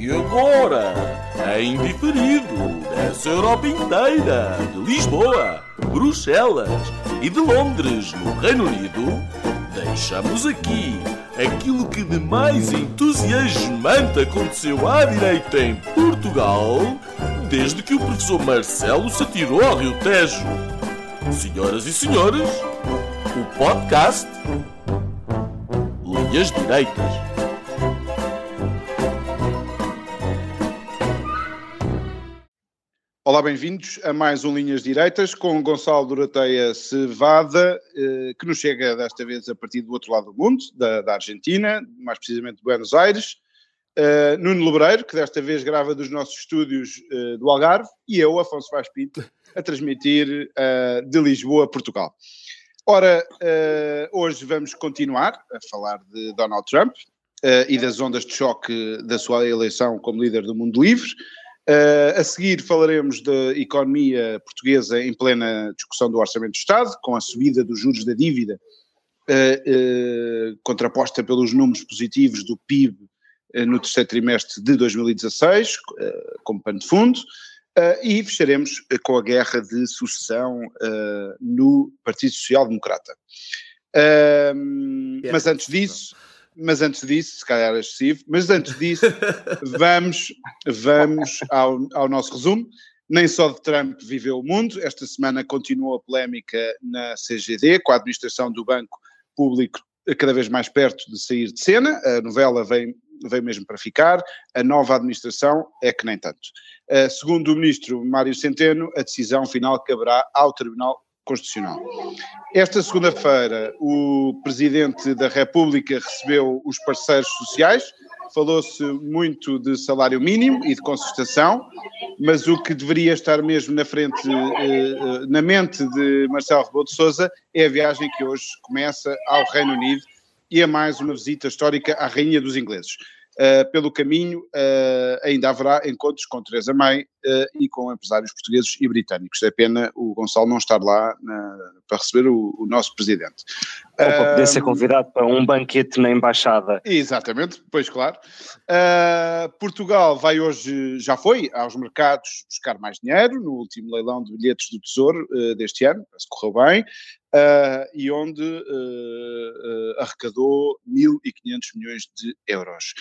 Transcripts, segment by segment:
E agora, em diferido, dessa Europa inteira, de Lisboa, Bruxelas e de Londres, no Reino Unido, deixamos aqui aquilo que de mais entusiasmante aconteceu à direita em Portugal desde que o professor Marcelo se atirou ao Rio Tejo. Senhoras e senhores, o podcast Linhas Direitas. Olá, bem-vindos a mais um Linhas Direitas com Gonçalo Doroteia Cevada, eh, que nos chega desta vez a partir do outro lado do mundo, da, da Argentina, mais precisamente de Buenos Aires. Uh, Nuno Lebreiro, que desta vez grava dos nossos estúdios uh, do Algarve, e eu, Afonso Vaz Pinto, a transmitir de Lisboa, Portugal. Ora, hoje vamos continuar a falar de Donald Trump e das ondas de choque da sua eleição como líder do mundo livre. Uh, a seguir falaremos da economia portuguesa em plena discussão do Orçamento do Estado, com a subida dos juros da dívida, uh, uh, contraposta pelos números positivos do PIB no terceiro trimestre de 2016, como pano de fundo, e fecharemos com a guerra de sucessão no Partido Social Democrata. mas antes disso mas antes disso, se calhar é excessivo, mas antes disso, vamos, vamos ao, ao nosso resumo. Nem só de Trump viveu o mundo, esta semana continuou a polémica na CGD, com a administração do Banco Público cada vez mais perto de sair de cena, a novela vem, vem mesmo para ficar, a nova administração é que nem tanto. Uh, segundo o ministro Mário Centeno, a decisão final caberá ao Tribunal Constitucional. Esta segunda-feira, o Presidente da República recebeu os parceiros sociais, falou-se muito de salário mínimo e de concertação, mas o que deveria estar mesmo na frente, eh, eh, na mente de Marcelo Rebelo de Sousa é a viagem que hoje começa ao Reino Unido e é mais uma visita histórica à Rainha dos Ingleses. Uh, pelo caminho, uh, ainda haverá encontros com Teresa May uh, e com empresários portugueses e britânicos. É pena o Gonçalo não estar lá na, para receber o, o, nosso presidente. Ou para poder ser convidado para um banquete na embaixada. Exatamente, pois claro. Portugal vai hoje, já foi, aos mercados buscar mais dinheiro no último leilão de bilhetes do Tesouro deste ano, se correu bem uh, e onde uh, arrecadou 1.500 milhões de euros.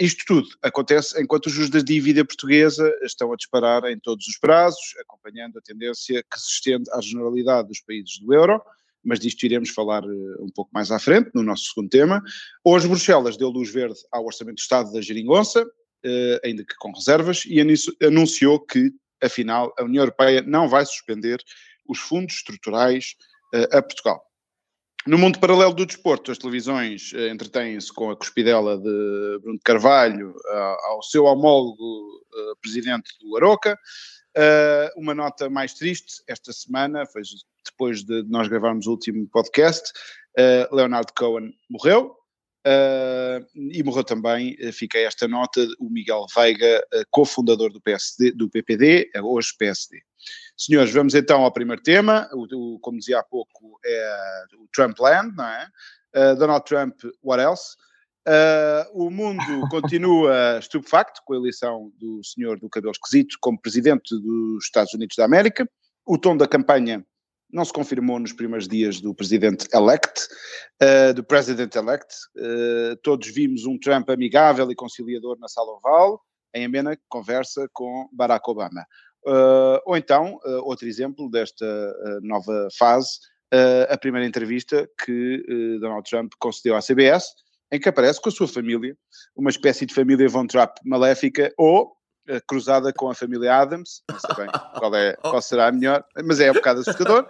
isto tudo acontece enquanto os juros da dívida portuguesa estão a disparar em todos os prazos, acompanhando a tendência que se estende à generalidade dos países do euro mas disto iremos falar um pouco mais à frente, no nosso segundo tema. Hoje, Bruxelas deu luz verde ao Orçamento de Estado da Geringonça, ainda que com reservas, e anunciou que, afinal, a União Europeia não vai suspender os fundos estruturais a Portugal. No mundo paralelo do desporto, as televisões entretêm-se com a cuspidela de Bruno Carvalho ao seu homólogo presidente do Aroca. Uma nota mais triste, esta semana, foi depois de nós gravarmos o último podcast, Leonard Cohen morreu. e morreu também, fica esta nota, o Miguel Veiga, cofundador do, PSD, do PPD, hoje PSD. Senhores, vamos então ao primeiro tema, o, o como dizia há pouco, é o Trumpland, não é? Uh, Donald Trump, what else? Uh, o mundo continua estupefacto com a eleição do senhor do cabelo esquisito como presidente dos Estados Unidos da América. O tom da campanha não se confirmou nos primeiros dias do presidente elect, uh, do president elect. Uh, todos vimos um Trump amigável e conciliador na sala oval, em amena conversa com Barack Obama. Uh, ou então, outro exemplo desta nova fase, a primeira entrevista que Donald Trump concedeu à CBS, em que aparece com a sua família, uma espécie de família Von Trapp maléfica, ou cruzada com a família Adams, não sei bem qual, é, qual será a melhor, mas é um bocado assustador,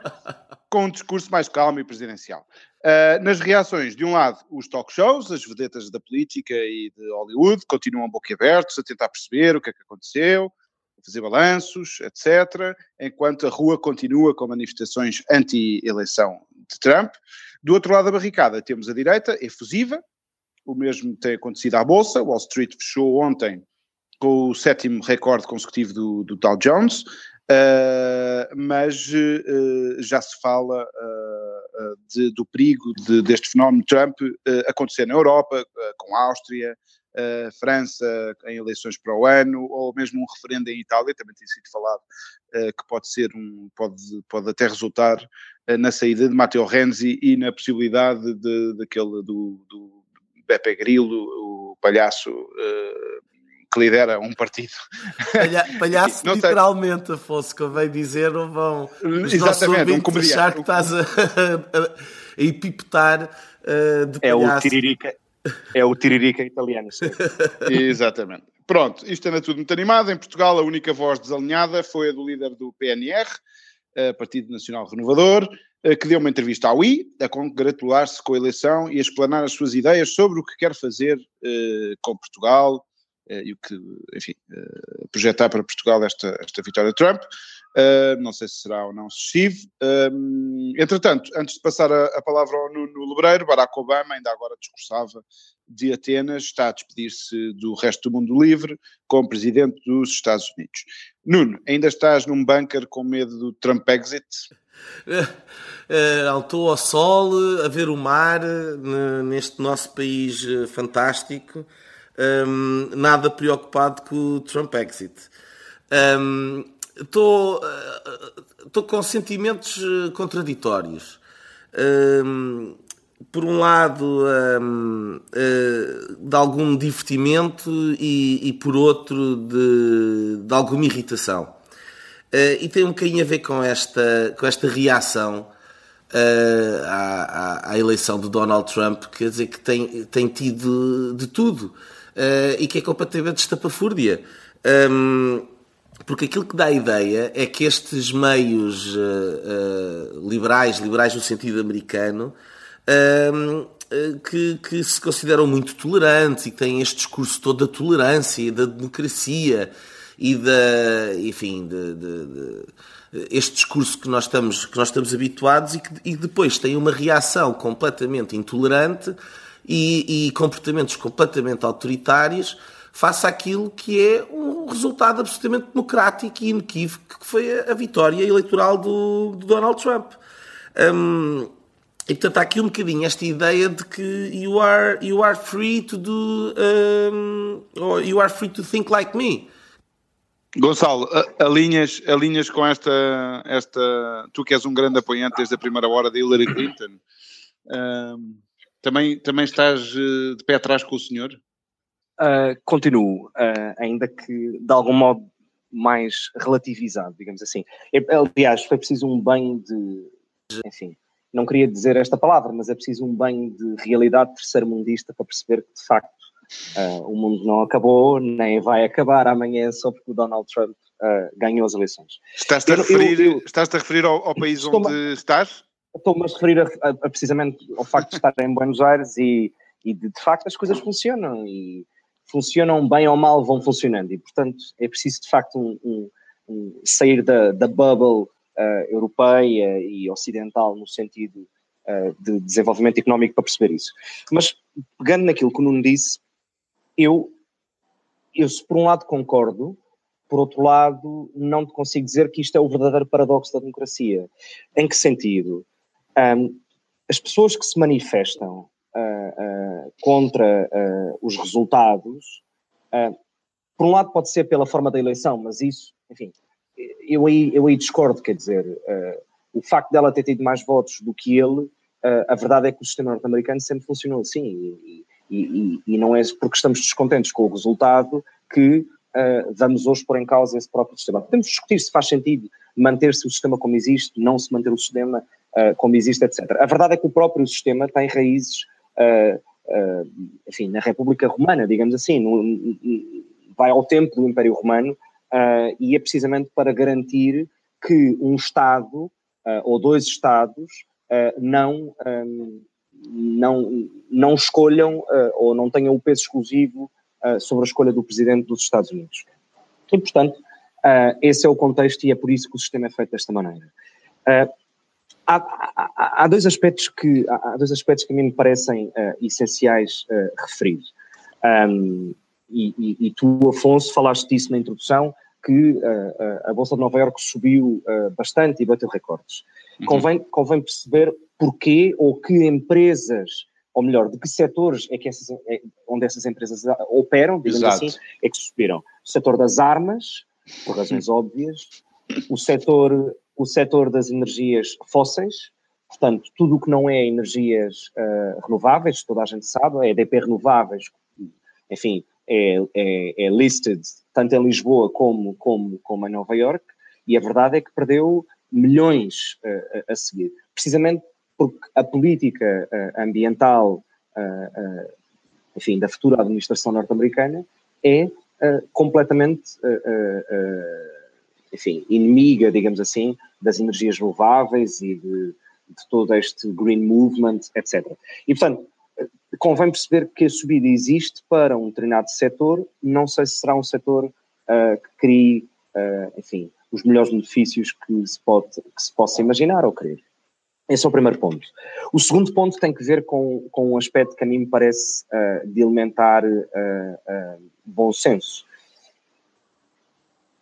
com um discurso mais calmo e presidencial. Uh, nas reações, de um lado, os talk shows, as vedetas da política e de Hollywood continuam boquiabertos a tentar perceber o que é que aconteceu, fazer balanços, etc., enquanto a rua continua com manifestações anti-eleição de Trump. Do outro lado da barricada temos a direita, efusiva, o mesmo tem acontecido à Bolsa, Wall Street fechou ontem com o sétimo recorde consecutivo do, do Dow Jones, uh, mas uh, já se fala uh, de, do perigo de, deste fenómeno Trump acontecer na Europa, com a Áustria, França em eleições para o ano, ou mesmo um referendo em Itália, também tem sido falado que pode ser um, pode, pode até resultar na saída de Matteo Renzi e na possibilidade de, daquele do, do Beppe Grillo, o palhaço que lidera um partido. Palha, palhaço não literalmente, tem... Afonso, convém dizer, ou vão os Exatamente, um comediante. achar que estás a, a, a epipetar uh, de palhaço. É o tiririca, é o tiririca italiano. Exatamente. Pronto, isto anda tudo muito animado. Em Portugal, a única voz desalinhada foi a do líder do PNR, uh, Partido Nacional Renovador, uh, que deu uma entrevista ao I, a congratular-se com a eleição e a explanar as suas ideias sobre o que quer fazer com Portugal, eh, e o que, enfim, eh, projetar para Portugal esta, esta vitória de Trump. Uh, não sei se será ou não sucessivo. Uh, entretanto, antes de passar a, a, palavra ao Nuno Lebreiro, Barack Obama ainda agora discursava de Atenas, está a despedir-se do resto do mundo livre como presidente dos Estados Unidos. Nuno, ainda estás num bunker com medo do Trump exit? Estou ao sol, a ver o mar, neste nosso país fantástico um, nada preocupado com o Trump exit. Estou um, com sentimentos eh, contraditórios. Um, por um lado, uh, de algum divertimento e, e por outro, de, de alguma irritação. Uh, e tem um bocadinho a ver com esta, com esta reação uh, à, à, à, eleição de Donald Trump, quer dizer, que tem, tem tido de tudo uh, e que é completamente estapafúrdia. Um, porque aquilo que dá a ideia é que estes meios uh, uh, liberais, liberais no sentido americano, que, que, se consideram muito tolerantes e que têm este discurso todo da tolerância e da democracia e da, enfim, de, de, de, este discurso que nós estamos, que nós estamos habituados e que e depois têm uma reação completamente intolerante e, e comportamentos completamente autoritários face àquilo que é um resultado absolutamente democrático e inequívoco, que foi a, vitória eleitoral do, do Donald Trump. Um, e portanto há aqui um bocadinho esta ideia de que you are, you are free to do um, or you are free to think like me. Gonçalo, alinhas, alinhas com esta, esta. Tu que és um grande apoiante desde a primeira hora de Hillary Clinton. Um, também, também estás eh, de pé atrás com o senhor? Uh, continuo, uh, ainda que de algum modo mais relativizado, digamos assim. Aliás, foi preciso um banho de. Enfim, não queria dizer esta palavra, mas é preciso um banho de realidade terceiro-mundista para perceber que, de facto, uh, o mundo não acabou, nem vai acabar amanhã só porque o Donald Trump ganhou as eleições. Estás-te a, referir, estás a referir ao, ao país onde estás? Estou-me a referir a, a, precisamente ao facto de estar em Buenos Aires e, e de, de, facto as coisas funcionam e funcionam bem ou mal vão funcionando e portanto é preciso de facto um, um, um sair da, da bubble uh, europeia e ocidental no sentido uh, de desenvolvimento económico para perceber isso. Mas pegando naquilo que o Nuno disse, eu, eu por um lado concordo, por outro lado, não te consigo dizer que isto é o verdadeiro paradoxo da democracia. Em que sentido? Um, as pessoas que se manifestam uh, uh, contra uh, os resultados, por um lado pode ser pela forma da eleição, mas isso, enfim, eu aí, eu aí discordo, quer dizer, o facto dela ter tido mais votos do que ele, a verdade é que o sistema norte-americano sempre funcionou assim, e, e, e, não é porque estamos descontentes com o resultado que vamos hoje pôr em causa esse próprio sistema. Podemos discutir se faz sentido manter-se o sistema como existe, não se manter o sistema uh, como existe, etc. A verdade é que o próprio sistema tem raízes, uh, enfim, na República Romana, digamos assim, no, vai ao tempo do Império Romano e é precisamente para garantir que um Estado ou dois Estados não, um, não, não escolham ou não tenham o peso exclusivo sobre a escolha do Presidente dos Estados Unidos. E, portanto, esse é o contexto e é por isso que o sistema é feito desta maneira. Há, há, há, dois aspectos que, há dois aspectos que a mim me parecem uh, essenciais uh, referir. Um, e, e, e, tu, Afonso, falaste disso na introdução, que uh, a Bolsa de Nova Iorque subiu bastante e bateu recordes. Uhum. Convém, convém perceber porquê ou que empresas ou melhor, de que setores é que essas, é, onde essas empresas operam, digamos Exato. assim, é que subiram. O setor das armas, por razões óbvias, o setor, o setor das energias fósseis, portanto, tudo o que não é energias uh, renováveis, toda a gente sabe, é EDP Renováveis, enfim, é, é, é, listed tanto em Lisboa como, como, como em Nova York, e a verdade é que perdeu milhões uh, a seguir, precisamente porque a política uh, ambiental, enfim, da futura administração norte-americana é completamente, enfim, inimiga, digamos assim, das energias renováveis e de, de todo este green movement, etc. E, portanto, convém perceber que a subida existe para um determinado setor, não sei se será um setor uh, que crie, uh, enfim, os melhores benefícios que se, pode, que se possa imaginar ou querer. Esse é o primeiro ponto. O segundo ponto tem que ver com, com um aspecto que a mim me parece uh, de elementar bom senso.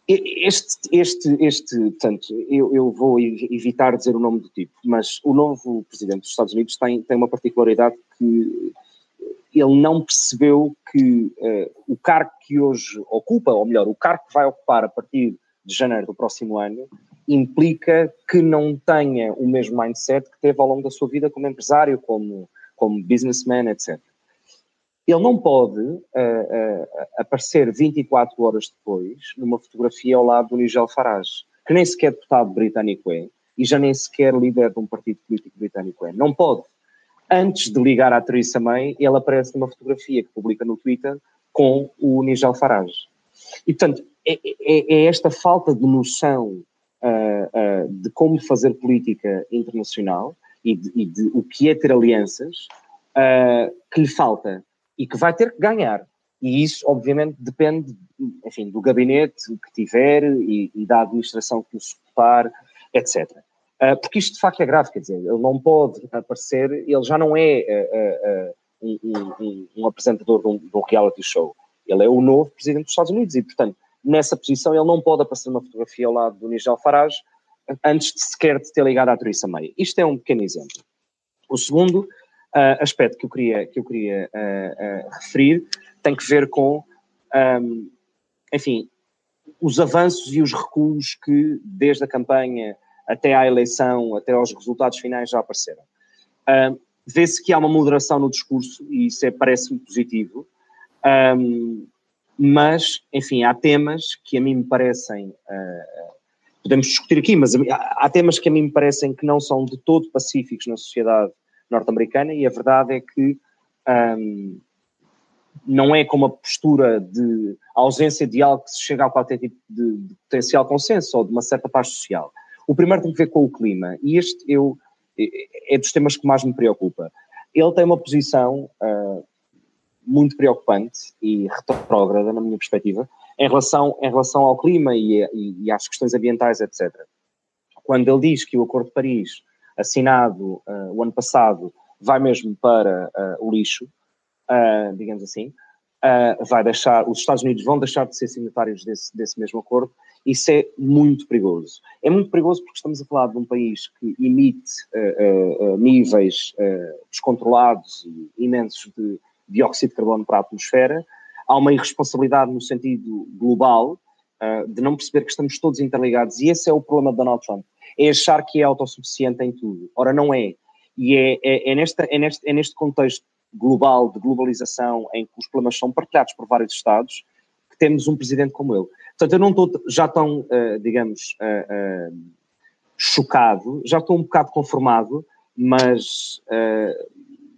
Este, este, este, portanto, eu, eu, vou evitar dizer o nome do tipo, mas o novo presidente dos Estados Unidos tem, tem uma particularidade que ele não percebeu que uh, o cargo que hoje ocupa, ou melhor, o cargo que vai ocupar a partir de janeiro do próximo ano, implica que não tenha o mesmo mindset que teve ao longo da sua vida como empresário, como, como businessman, etc. Ele não pode uh, uh, aparecer 24 horas depois numa fotografia ao lado do Nigel Farage, que nem sequer deputado britânico é, e já nem sequer líder de um partido político britânico é. Não pode antes de ligar à Theresa May, ele aparece numa fotografia que publica no Twitter com o Nigel Farage. E, portanto, é, é, é esta falta de noção uh, uh, de como fazer política internacional e de, e de, o que é ter alianças uh, que lhe falta e que vai ter que ganhar. E isso, obviamente, depende, enfim, do gabinete que tiver e, e da administração que o suportar, etc. Uh, porque isto de facto é grave, quer dizer, ele não pode aparecer, ele já não é uh, uh, um, um, um, apresentador de um, de um, reality show, ele é o novo presidente dos Estados Unidos e, portanto, nessa posição ele não pode aparecer numa fotografia ao lado do Nigel Farage antes de sequer de ter ligado à Theresa May. Isto é um pequeno exemplo. O segundo aspecto que eu queria, que eu queria referir tem que ver com, um, enfim, os avanços e os recuos que desde a campanha até à eleição, até aos resultados finais já apareceram. Uh, Vê-se que há uma moderação no discurso e isso é, parece-me positivo, um, mas, enfim, há temas que a mim me parecem, uh, podemos discutir aqui, mas há temas que a mim me parecem que não são de todo pacíficos na sociedade norte-americana e a verdade é que um, não é como a postura de ausência de algo que se chega a qualquer tipo de, de potencial consenso ou de uma certa paz social. O primeiro tem que ver com o clima, e este eu, é dos temas que mais me preocupa. Ele tem uma posição uh, muito preocupante e retrógrada, na minha perspectiva, em relação, em relação ao clima e, e, e, às questões ambientais, etc. Quando ele diz que o Acordo de Paris, assinado uh, o ano passado, vai mesmo para uh, o lixo, digamos assim, vai deixar, os Estados Unidos vão deixar de ser signatários desse, desse mesmo acordo isso é muito perigoso. É muito perigoso porque estamos a falar de um país que emite uh, uh, níveis uh, descontrolados e imensos de dióxido de carbono para a atmosfera. Há uma irresponsabilidade no sentido global de não perceber que estamos todos interligados e esse é o problema de Donald Trump. É achar que é autossuficiente em tudo. Ora, não é. E é, é, é, nesta, é, neste, é neste contexto global de globalização em que os problemas são partilhados por vários Estados que temos um presidente como ele. Portanto, eu não estou já tão, uh, digamos, uh, uh, chocado, já estou um bocado conformado, mas,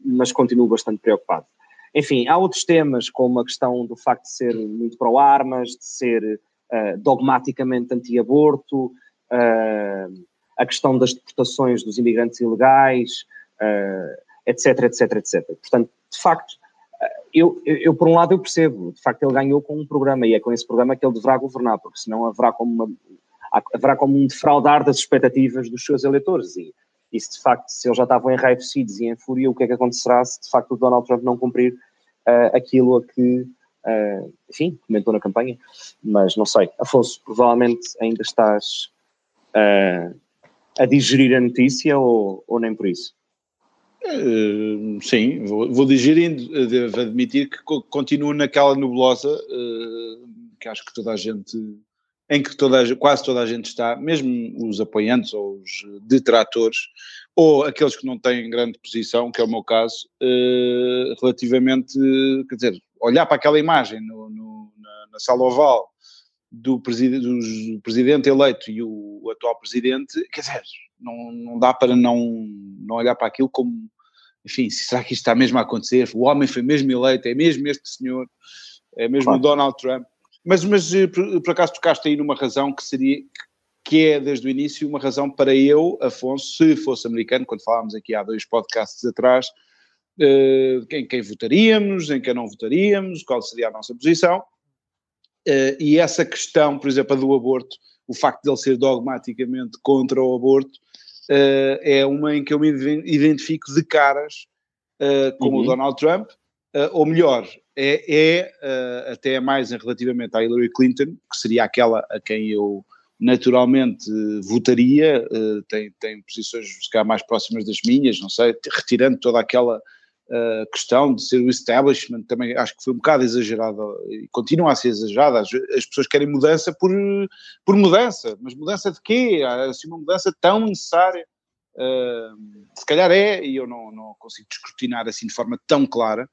mas continuo bastante preocupado. Enfim, há outros temas, como a questão do facto de ser muito pró-armas, de ser dogmaticamente anti-aborto, a questão das deportações dos imigrantes ilegais, etc, etc, etc. Portanto, de facto, eu, eu, eu, por um lado, eu percebo, de facto, ele ganhou com um programa e é com esse programa que ele deverá governar, porque senão haverá como, uma, haverá como um defraudar das expectativas dos seus eleitores. E, e se de facto, se eles já estavam enraivecidos e em fúria, o que é que acontecerá se de facto o Donald Trump não cumprir uh, aquilo a que, uh, enfim, comentou na campanha? Mas não sei. Afonso, provavelmente ainda estás uh, a digerir a notícia ou, ou nem por isso? Uh, sim, vou, vou digerindo. Devo admitir que continuo naquela nebulosa uh, que acho que toda a gente, em que toda, quase toda a gente está, mesmo os apoiantes ou os detratores, ou aqueles que não têm grande posição, que é o meu caso, uh, relativamente, quer dizer, olhar para aquela imagem no, no, na, na, sala oval do, preside, do presidente eleito e o, atual presidente, quer dizer, não, não dá para não, não olhar para aquilo como, enfim, será que isto está mesmo a acontecer? O homem foi mesmo eleito, é mesmo este senhor, é mesmo claro. o Donald Trump. Mas, mas eh, por, por acaso tocaste aí numa razão que seria, que é desde o início uma razão para eu, Afonso, se fosse americano, quando falámos aqui há dois podcasts atrás, uh, em quem votaríamos, em quem não votaríamos, qual seria a nossa posição. Uh, e essa questão, por exemplo, a do aborto, o facto de ele ser dogmaticamente contra o aborto, uh, é uma em que eu me identifico de caras com uhum. o Donald Trump, ou melhor, é, é até mais relativamente à Hillary Clinton, que seria aquela a quem eu naturalmente votaria, uh, tem, tem posições se mais próximas das minhas, não sei, retirando toda aquela questão de ser o establishment, também acho que foi um bocado exagerada e continua a ser exagerada, as, as, pessoas querem mudança por, por mudança, mas mudança de quê? Assim, uma mudança tão necessária? Uh, se calhar é, e eu não, não consigo descortinar assim de forma tão clara,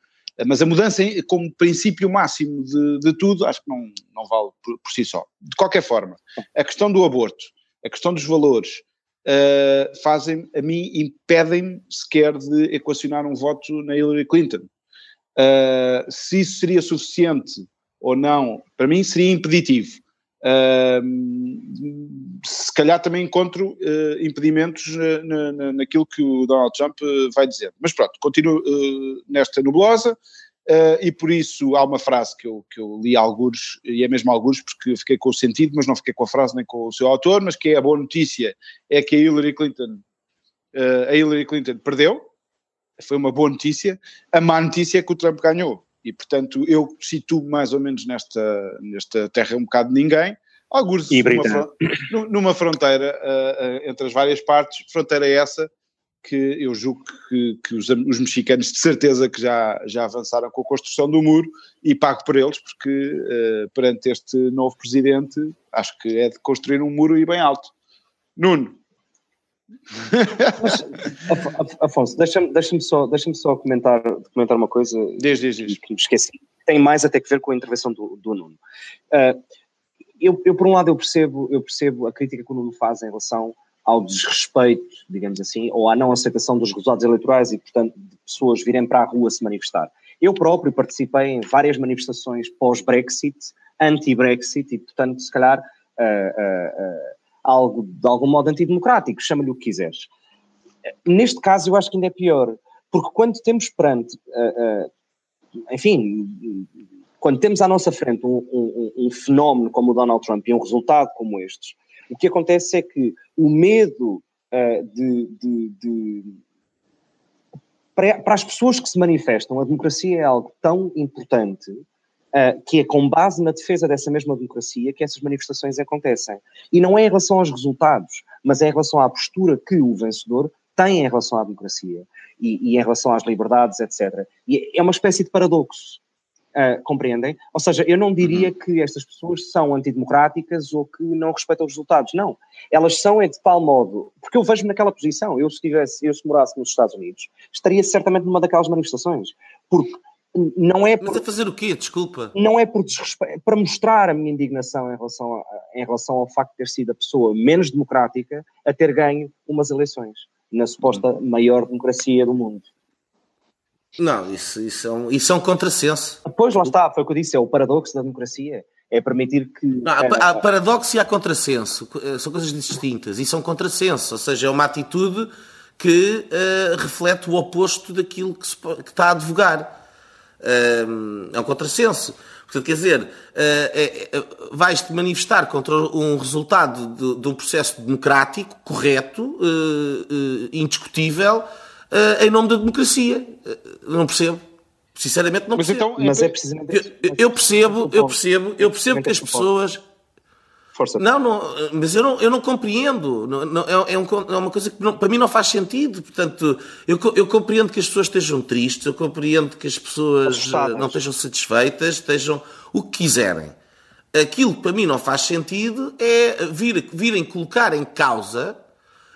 mas a mudança como princípio máximo de, de tudo, acho que não, não vale por, por, si só. De qualquer forma, a questão do aborto, a questão dos valores, uh, fazem, a mim, impedem-me sequer de equacionar um voto na Hillary Clinton. Uh, se isso seria suficiente ou não, para mim seria impeditivo. Uh, se calhar também encontro uh, impedimentos na, na, naquilo que o Donald Trump vai dizer. Mas pronto, continuo nesta nebulosa e por isso há uma frase que eu, que eu li alguns, e é mesmo alguns porque fiquei com o sentido, mas não fiquei com a frase nem com o seu autor, mas que é a boa notícia é que a Hillary Clinton, a Hillary Clinton perdeu, foi uma boa notícia, a má notícia é que o Trump ganhou. E, portanto, eu situo mais ou menos nesta, nesta terra um bocado de ninguém, alguns numa, numa, fronteira uh, uh, entre as várias partes, fronteira essa que eu julgo que, que os, os, mexicanos de certeza que já, já avançaram com a construção do muro e pago por eles, porque uh, perante este novo presidente acho que é de construir um muro e bem alto. Nuno. Mas, Afonso, deixa-me deixa só, deixa só comentar, comentar uma coisa desde, desde. que me esqueci. Tem mais até que ver com a intervenção do, do Nuno. Uh, eu, eu, por um lado, eu percebo, eu percebo a crítica que o Nuno faz em relação ao desrespeito, digamos assim, ou à não aceitação dos resultados eleitorais e, portanto, de pessoas virem para a rua se manifestar. Eu próprio participei em várias manifestações pós-Brexit, anti-Brexit, e, portanto, se calhar, uh, uh, algo de algum modo antidemocrático, chama-lhe o que quiseres. Neste caso, eu acho que ainda é pior, porque quando temos perante, enfim, quando temos à nossa frente um, um, um, fenómeno como o Donald Trump e um resultado como estes, o que acontece é que o medo uh, de, de, de para, as pessoas que se manifestam, a democracia é algo tão importante uh, que é com base na defesa dessa mesma democracia que essas manifestações acontecem. E não é em relação aos resultados, mas é em relação à postura que o vencedor tem em relação à democracia e, e em relação às liberdades, etc. E é uma espécie de paradoxo. Uh, compreendem? Ou seja, eu não diria uhum. que estas pessoas são antidemocráticas ou que não respeitam os resultados. Não. Elas são é de tal modo. Porque eu vejo-me naquela posição. Eu, se, tivesse, eu, se morasse nos Estados Unidos, estaria certamente numa daquelas manifestações. Porque não é. Por, Mas a fazer o quê? Desculpa. Não é por desrespeito. Para mostrar a minha indignação em relação, a, em relação ao facto de ter sido a pessoa menos democrática a ter ganho umas eleições na suposta uhum. maior democracia do mundo. Não, isso, isso, é um, isso é um contrassenso. Pois, lá está, foi o que eu disse, é o paradoxo da democracia. É permitir que. Não, há, há paradoxo e há contrassenso. Eh, são coisas distintas. Isso é um contrassenso. Ou seja, é uma atitude que uh, reflete o oposto daquilo que, se, que está a advogar. Uh, é um contrassenso. Portanto, quer dizer, uh, é, é, vais-te manifestar contra um resultado de, de, um processo democrático, correto, indiscutível, uh, em nome da democracia. Uh, não percebo. Sinceramente não mas percebo. Então, mas é precisamente eu, eu percebo, eu percebo, eu percebo que as pessoas Força. Não, não, mas eu não, eu não compreendo. Não, não, é, é, um, é, uma coisa que não, para mim não faz sentido. Portanto, eu, eu compreendo que as pessoas estejam tristes, eu compreendo que as pessoas Assustadas. não estejam satisfeitas, estejam o que quiserem. Aquilo que para mim não faz sentido é vir, virem colocar em causa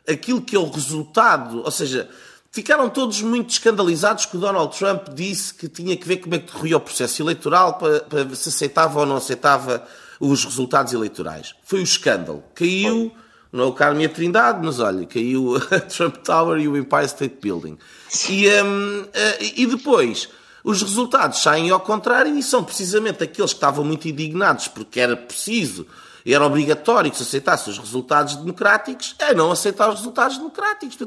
aquilo que é o resultado, ou seja, ficaram todos muito escandalizados que o Donald Trump disse que tinha que ver como é que corria o processo eleitoral para, para se aceitava ou não aceitava os resultados eleitorais. Foi o escândalo. Caiu, não é o Carme Trindade, mas olha, caiu a Trump Tower e o Empire State Building. E, um, eh, e depois, os resultados saem ao contrário e são precisamente aqueles que estavam muito indignados porque era preciso, era obrigatório que se aceitasse os resultados democráticos, a não aceitar os resultados democráticos.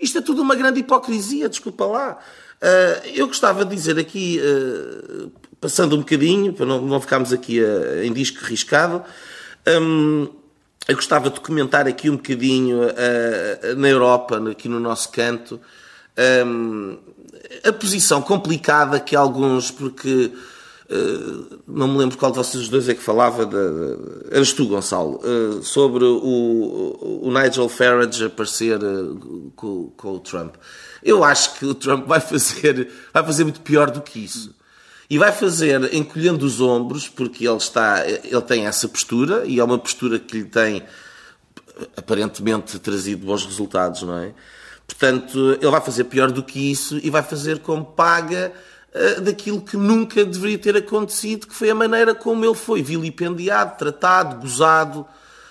Isto é tudo uma grande hipocrisia, desculpa lá. Eh, eu gostava de dizer aqui, eh, passando um bocadinho, para não, ficarmos aqui uh, em disco riscado, um, eu gostava de comentar aqui um bocadinho na Europa, aqui no nosso canto, um, a posição complicada que alguns, porque uh, não me lembro qual de vocês dois é que falava, de, de, eras tu, Gonçalo, uh, sobre o, o, Nigel Farage aparecer uh, com, com, o Trump. Eu acho que o Trump vai fazer, vai fazer muito pior do que isso. E vai fazer encolhendo os ombros, porque ele está, ele tem essa postura e é uma postura que lhe tem aparentemente trazido bons resultados, não é? Portanto, ele vai fazer pior do que isso e vai fazer como paga uh, daquilo que nunca deveria ter acontecido, que foi a maneira como ele foi vilipendiado, tratado, gozado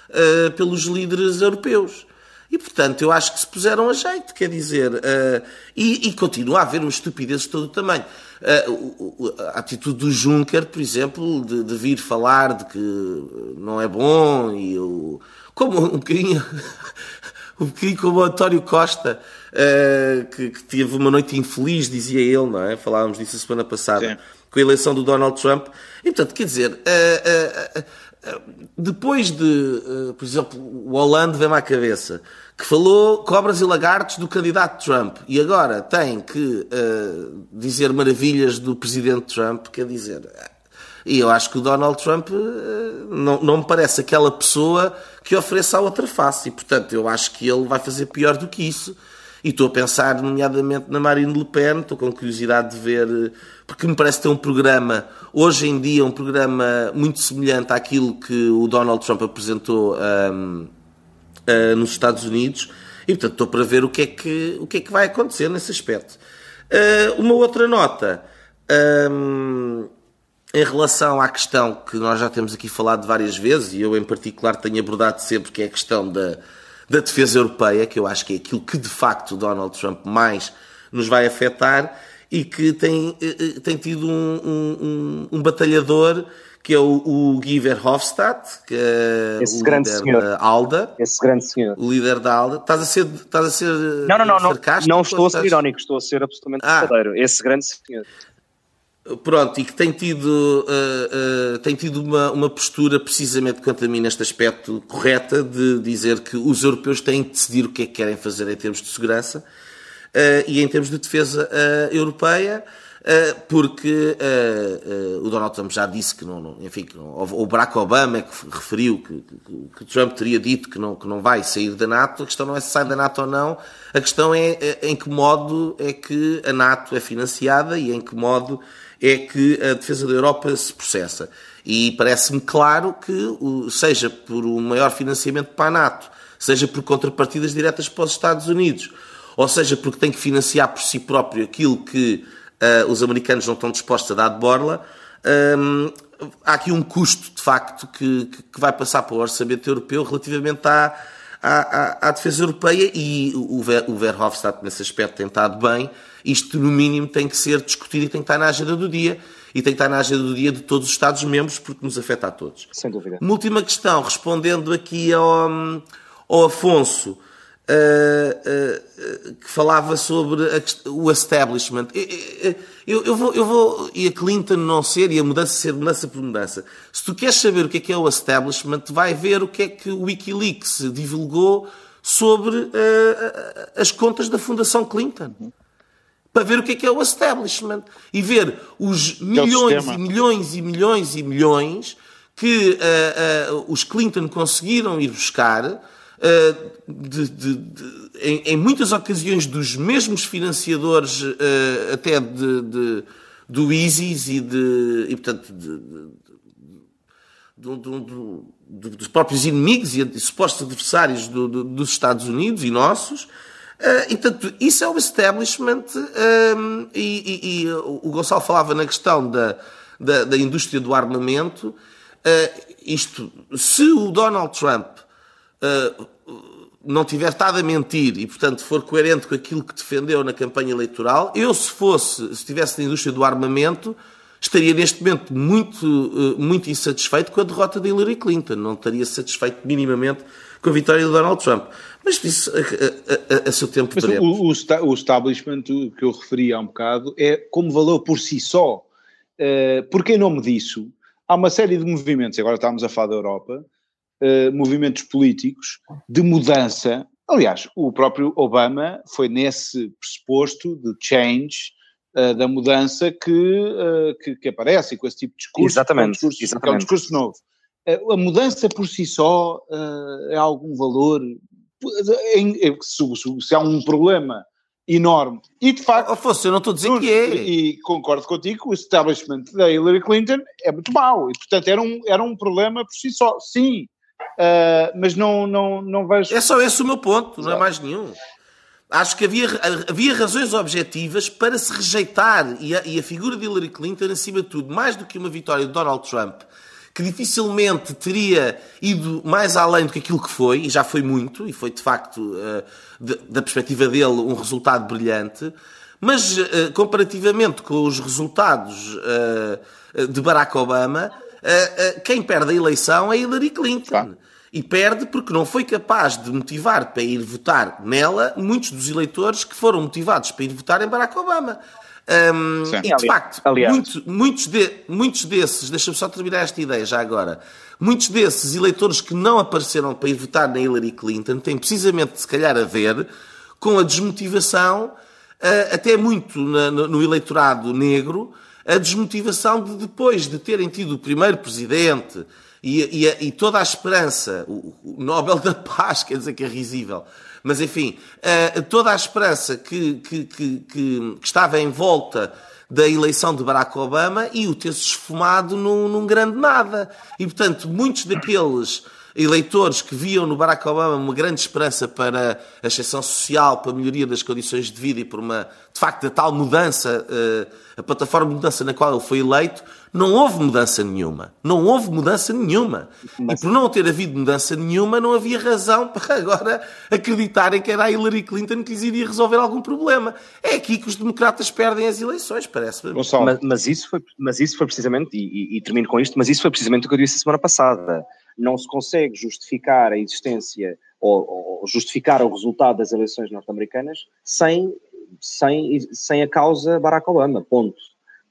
uh, pelos líderes europeus. E, portanto, eu acho que se puseram a jeito, quer dizer, uh, e, e, continua a haver uma estupidez de todo o tamanho. Uh, a atitude do Juncker, por exemplo, de, de, vir falar de que não é bom, e o, como um bocadinho, um bocadinho como o António Costa, uh, que, que, teve uma noite infeliz, dizia ele, não é? Falávamos disso a semana passada, Sim. com a eleição do Donald Trump. E, portanto, quer dizer, depois de, por exemplo, o Hollande vem-me à cabeça que falou cobras e lagartos do candidato Trump e agora tem que uh, dizer maravilhas do presidente Trump, quer dizer. E eu acho que o Donald Trump uh, não, não me parece aquela pessoa que ofereça a outra face. E, portanto, eu acho que ele vai fazer pior do que isso. E estou a pensar, nomeadamente, na Marine Le Pen. Estou com curiosidade de ver, eh, porque me parece ter um programa, hoje em dia, um programa muito semelhante àquilo que o Donald Trump apresentou. Um, uh, nos Estados Unidos e, portanto, estou para ver o que é que, o que, é que vai acontecer nesse aspecto. Uh, uma outra nota. Um, em relação à questão que nós já temos aqui falado várias vezes, e eu em particular tenho abordado sempre, que é a questão da, da defesa europeia, que eu acho que é aquilo que de facto Donald Trump mais nos vai afetar e que tem, eh, tem tido um, um, um batalhador que é o, o Guy Verhofstadt, que é Esse o grande líder senhor. da ALDA. Esse grande senhor. O líder da ALDA. Estás a ser, estás a ser não, não, não, sarcástico? Não, não estou a ser irónico, estou a ser absolutamente ah. verdadeiro. Esse grande senhor. Pronto, e que tem tido, uh, uh, tem tido uma, uma postura, precisamente quanto a mim, neste aspecto, correta, de dizer que os europeus têm de decidir o que é que querem fazer em termos de segurança uh, e em termos de defesa europeia. Porque o Donald Trump já disse que não, não enfim, que não, o Barack Obama é que referiu que, que, que, Trump teria dito que não, que não vai sair da NATO. A questão não é se sai da NATO ou não, a questão é, é em que modo é que a NATO é financiada e em que modo é que a defesa da Europa se processa. E parece-me claro que, seja por um maior financiamento para a NATO, seja por contrapartidas diretas para os Estados Unidos, ou seja porque tem que financiar por si próprio aquilo que uh, os americanos não estão dispostos a dar de borla. Um, há aqui um custo, de facto, que, que vai passar para o orçamento europeu relativamente à, à, à, defesa europeia e o, o Verhofstadt, nesse aspecto, tem estado bem. Isto, no mínimo, tem que ser discutido e tem que estar na agenda do dia. E tem que estar na agenda do dia de todos os Estados-membros, porque nos afeta a todos. Sem dúvida. Uma última questão, respondendo aqui ao, ao Afonso. Uh, uh, que falava sobre a, o establishment. Eu, eu, vou, eu vou, e a Clinton não ser, e a mudança ser mudança por mudança. Se tu queres saber o que é que é o establishment, vai ver o que é que o Wikileaks divulgou sobre uh, as contas da Fundação Clinton. Para ver o que é que é o establishment. E ver os milhões e milhões e milhões e milhões que uh, uh, os Clinton conseguiram ir buscar, de, de, de, em, em, muitas ocasiões, dos mesmos financiadores, até do ISIS e, de, e portanto, do, do, do, dos próprios inimigos e supostos adversários dos Estados Unidos e nossos. E, portanto, isso é o establishment, e, e, e, o Gonçalo falava na questão da, da, da indústria do armamento. Uh, isto, se o Donald Trump uh, não tiver estado a mentir e, portanto, for coerente com aquilo que defendeu na campanha eleitoral, eu, se fosse, se estivesse na indústria do armamento, estaria neste momento muito, muito insatisfeito com a derrota de Hillary Clinton. Não estaria satisfeito minimamente com a vitória de Donald Trump. Mas isso a, a, a, a seu tempo Mas o, o, o establishment que eu referi há um bocado é como valor por si só. Uh, porque em nome disso há uma série de movimentos, agora estamos a falar da Europa, uh, movimentos políticos de mudança. Aliás, o próprio Obama foi nesse pressuposto de change, uh, da mudança que, uh, que, que, aparece com esse tipo de discurso. Exatamente. É um discurso, exatamente. É um discurso novo. A mudança por si só é algum valor? Em, se, se, há um problema enorme. E de facto. Afonso, eu não estou a dizer que é. E concordo contigo, o establishment da Hillary Clinton é muito mau. E portanto era um, era um problema por si só. Sim. Uh, mas não, não, não vejo. É só esse o meu ponto, não é mais nenhum acho que havia, havia razões objetivas para se rejeitar, e a, e a, figura de Hillary Clinton, acima de tudo, mais do que uma vitória de Donald Trump, que dificilmente teria ido mais além do que aquilo que foi, e já foi muito, e foi de facto, uh, de, da perspectiva dele, um resultado brilhante, mas uh, comparativamente com os resultados uh, de Barack Obama, quem perde a eleição é Hillary Clinton. Claro e perde porque não foi capaz de motivar para ir votar nela muitos dos eleitores que foram motivados para ir votar em Barack Obama. Um, e de facto, muito, muitos, de, muitos desses, deixa-me só terminar esta ideia já agora, muitos desses eleitores que não apareceram para ir votar na Hillary Clinton têm precisamente, se calhar, a ver com a desmotivação, uh, até muito na, no, no eleitorado negro, a desmotivação de depois de terem tido o primeiro presidente e, e, e toda a esperança, o, o, Nobel da Paz, quer dizer que é risível, mas enfim, uh, toda a esperança que, que, que, que, estava em volta da eleição de Barack Obama e o ter-se esfumado num, num grande nada. E, portanto, muitos daqueles eleitores que viam no Barack Obama uma grande esperança para a exceção social, para a melhoria das condições de vida e por uma, de facto, a tal mudança, uh, a plataforma de mudança na qual ele foi eleito, não houve mudança nenhuma. Não houve mudança nenhuma. Mas... E por não ter havido mudança nenhuma, não havia razão para agora acreditarem que era a Hillary Clinton que lhes iria resolver algum problema. É aqui que os democratas perdem as eleições, parece-me. Mas, mas, isso foi, mas isso foi precisamente, e, e, e termino com isto, mas isso foi precisamente o que eu disse a semana passada não se consegue justificar a existência ou, ou justificar o resultado das eleições norte-americanas sem, sem, sem a causa Barack Obama, ponto.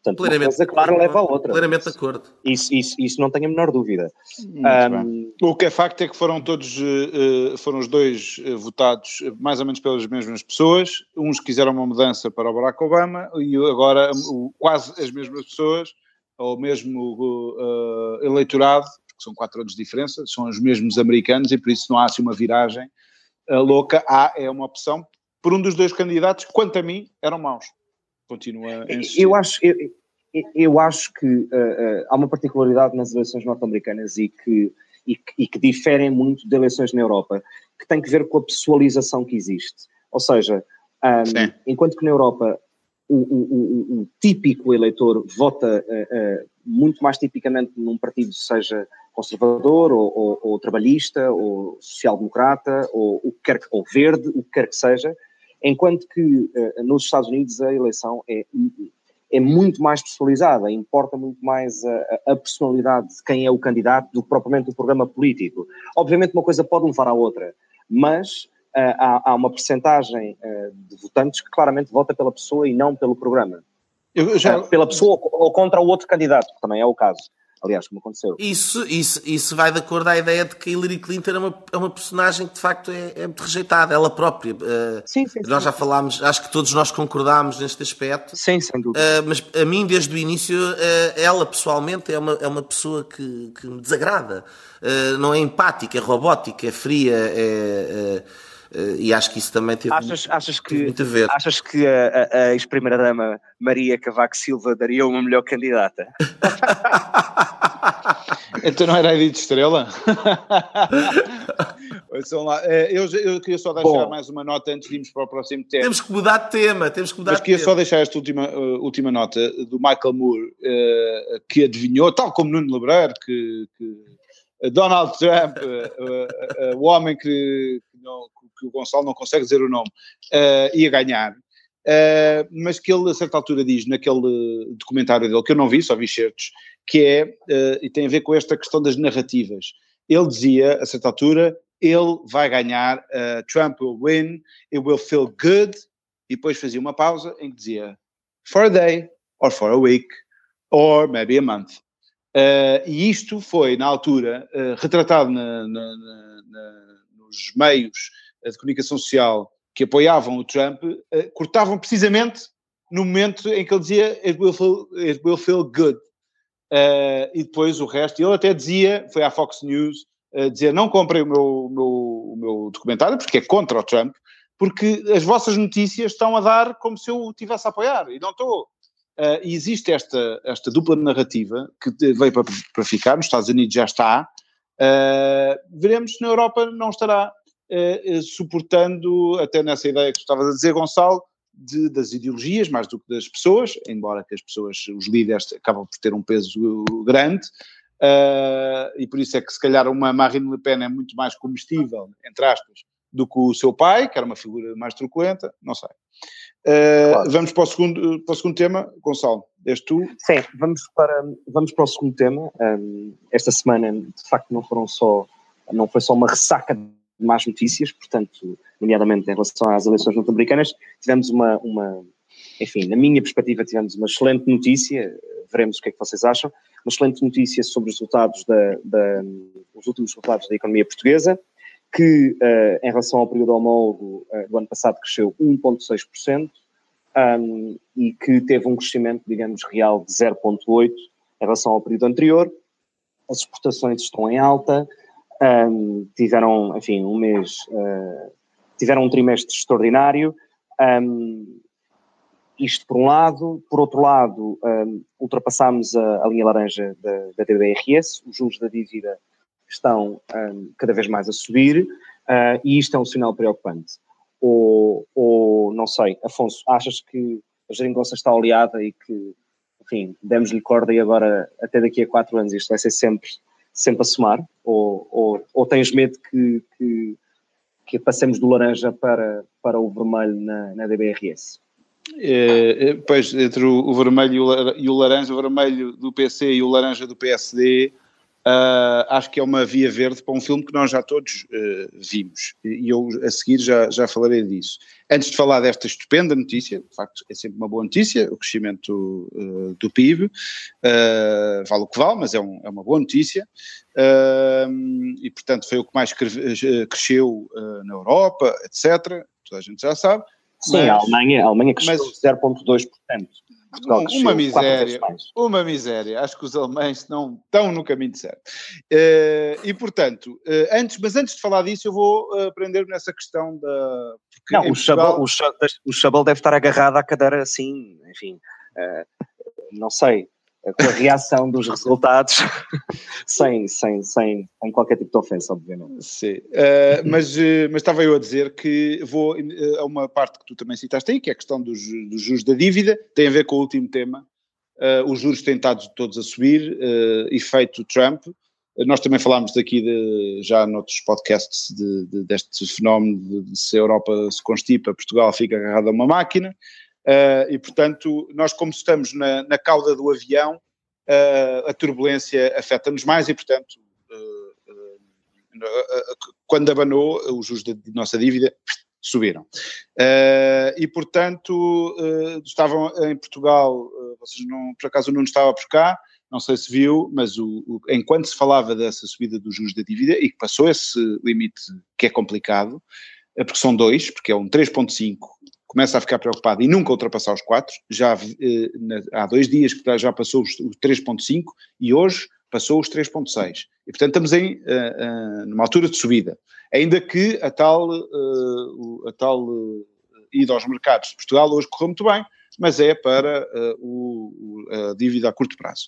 Portanto, plenamente, uma coisa, claro, leva a outra. Plenamente de acordo. Isso, isso, isso não tenho a menor dúvida. Um, o que é facto é que foram todos, uh, foram os dois uh, votados mais ou menos pelas mesmas pessoas. Uns quiseram uma mudança para o Barack Obama e agora uh, quase as mesmas pessoas, ou mesmo eleitorado, que são quatro anos de diferença, são os mesmos americanos e por isso não há assim uma viragem uh, louca. Há, é uma opção por um dos dois candidatos que, quanto a mim, eram maus. Continua a insistir. Eu acho, eu, eu acho que uh, uh, há uma particularidade nas eleições norte-americanas e que, e, e que diferem muito de eleições na Europa, que tem que ver com a pessoalização que existe. Ou seja, um, enquanto que na Europa o, o, o, típico eleitor vota uh, uh, muito mais tipicamente num partido, seja conservador ou, ou, ou trabalhista ou social-democrata ou, o que quer, ou verde, o que quer que seja, enquanto que uh, nos Estados Unidos a eleição é, é muito mais personalizada, importa muito mais a, a, personalidade de quem é o candidato do que propriamente o programa político. Obviamente uma coisa pode levar à outra, mas há, há, uma percentagem uh, de votantes que claramente vota pela pessoa e não pelo programa. Já... pela pessoa ou contra o outro candidato, que também é o caso. aliás, como aconteceu. Isso, isso, isso vai de acordo à ideia de que Hillary Clinton é uma, é uma personagem que de facto é, é muito rejeitada, ela própria. Uh, sim, sim, nós sim. já falámos, acho que todos nós concordámos neste aspecto. Sim, sem dúvida. Uh, mas a mim, desde o início, uh, ela pessoalmente é uma, é uma pessoa que, que me desagrada. não é empática, é robótica, é fria, é Uh, e acho que isso também teve, achas, achas que, teve muito a ver. Achas que a, a, a ex-primeira-dama Maria Cavaco Silva daria uma melhor candidata? então não era a Edith Estrela? lá. Eh, eu, eu queria só deixar Bom, mais uma nota antes de irmos para o próximo tema. Temos que mudar de tema, temos que mudar Mas queria só deixar esta última, uh, última nota do Michael Moore, uh, que adivinhou, tal como Nuno Lebreiro, que, que Donald Trump, uh, o homem que, não, que o Gonçalo não consegue dizer o nome, uh, ia ganhar. Uh, mas que ele a certa altura diz naquele documentário dele, que eu não vi, só vi certos, que é, uh, e tem a ver com esta questão das narrativas. Ele dizia, a certa altura, ele vai ganhar, uh, Trump will win, it will feel good, e depois fazia uma pausa em que dizia, for a day, or for a week, or maybe a month. e isto foi, na altura, retratado na, na, na, nos meios de comunicação social que apoiavam o Trump uh, cortavam precisamente no momento em que ele dizia it will feel, it will feel good. Uh, e depois o resto, ele até dizia, foi à Fox News, uh, dizer não comprem o meu, meu, o meu documentário, porque é contra o Trump, porque as vossas notícias estão a dar como se eu o tivesse a apoiar, e não estou. Uh, e existe esta, esta dupla narrativa que veio para, para ficar, nos Estados Unidos já está, uh, veremos se na Europa não estará. Eh, eh, suportando, até nessa ideia que tu estavas a dizer, Gonçalo, de, das ideologias mais do que das pessoas, embora que as pessoas, os líderes, acabam por ter um peso grande, uh, e por isso é que se calhar uma Marine Le Pen é muito mais comestível, entre aspas, do que o seu pai, que era uma figura mais truculenta, não sei. Uh, claro. Vamos para o, segundo, para o segundo tema, Gonçalo, és tu? Sim, vamos para, vamos para o segundo tema. Um, esta semana, de facto, não foram só, não foi só uma ressaca más notícias, portanto, nomeadamente em relação às eleições norte-americanas, tivemos uma, uma, enfim, na minha perspectiva, tivemos uma excelente notícia, veremos o que é que vocês acham, uma excelente notícia sobre os resultados da, da os últimos resultados da economia portuguesa, que uh, em relação ao período homólogo uh, do ano passado cresceu 1,6% um, e que teve um crescimento, digamos, real de 0,8% em relação ao período anterior. As exportações estão em alta, um, tiveram, enfim, um mês, uh, tiveram um trimestre extraordinário. Um, isto por um lado. Por outro lado, ultrapassámos a, a, linha laranja da, da DBRS, os juros da dívida estão cada vez mais a subir uh, e isto é um sinal preocupante. Ou, ou, não sei, Afonso, achas que a geringonça está oleada e que, enfim, demos-lhe corda e agora, até daqui a quatro anos, isto vai ser sempre sempre a somar? Ou, ou, ou tens medo que, que, que, passemos do laranja para, para o vermelho na, na DBRS? É, é, pois, entre o, o vermelho e o laranja, o vermelho do PC e o laranja do PSD, Uh, acho que é uma via verde para um filme que nós já todos uh, vimos e eu a seguir já, já falarei disso. Antes de falar desta estupenda notícia, de facto é sempre uma boa notícia, o crescimento uh, do PIB, vale o que vale, mas é, um, é uma boa notícia e portanto foi o que mais cresceu na Europa, etc. Toda a gente já sabe. Sim, mas, a Alemanha, a Alemanha cresceu 0,2%. Portugal uma miséria, uma miséria. Acho que os alemães não estão no caminho certo. Uh, e portanto, uh, antes, mas antes de falar disso, eu vou uh, aprender nessa questão da. Não, o, Portugal... Chabal, o, deve estar agarrado à cadeira assim, enfim, não sei, com a reação dos resultados, sem, sem, sem, sem qualquer tipo de ofensa, obviamente. Sim, uh, mas, uh, mas estava eu a dizer que vou uh, a uma parte que tu também citaste aí, que é a questão dos, dos juros da dívida, tem a ver com o último tema. os juros têm estado todos a subir, efeito Trump. Nós também falámos daqui de, já noutros podcasts de, de, deste fenómeno de se a Europa se constipa, Portugal fica agarrado a uma máquina. Uh, e, portanto, nós, como estamos na, na cauda do avião, uh, a turbulência afeta-nos mais e, portanto, uh, quando abanou, os juros da nossa dívida subiram. e, portanto, estavam em Portugal, vocês não, por acaso não estava por cá, não sei se viu, mas o, o, enquanto se falava dessa subida dos juros da dívida e que passou esse limite que é complicado, porque são dois, porque é um 3.5, começa a ficar preocupado e nunca ultrapassar os 4, já eh, na, há dois dias que já passou os, os 3.5 e hoje passou os 3.6. E portanto estamos em, uh, uh, numa altura de subida. Ainda que a tal, uh, a tal ida aos mercados de Portugal hoje correu muito bem, mas é para uh, o, a dívida a curto prazo.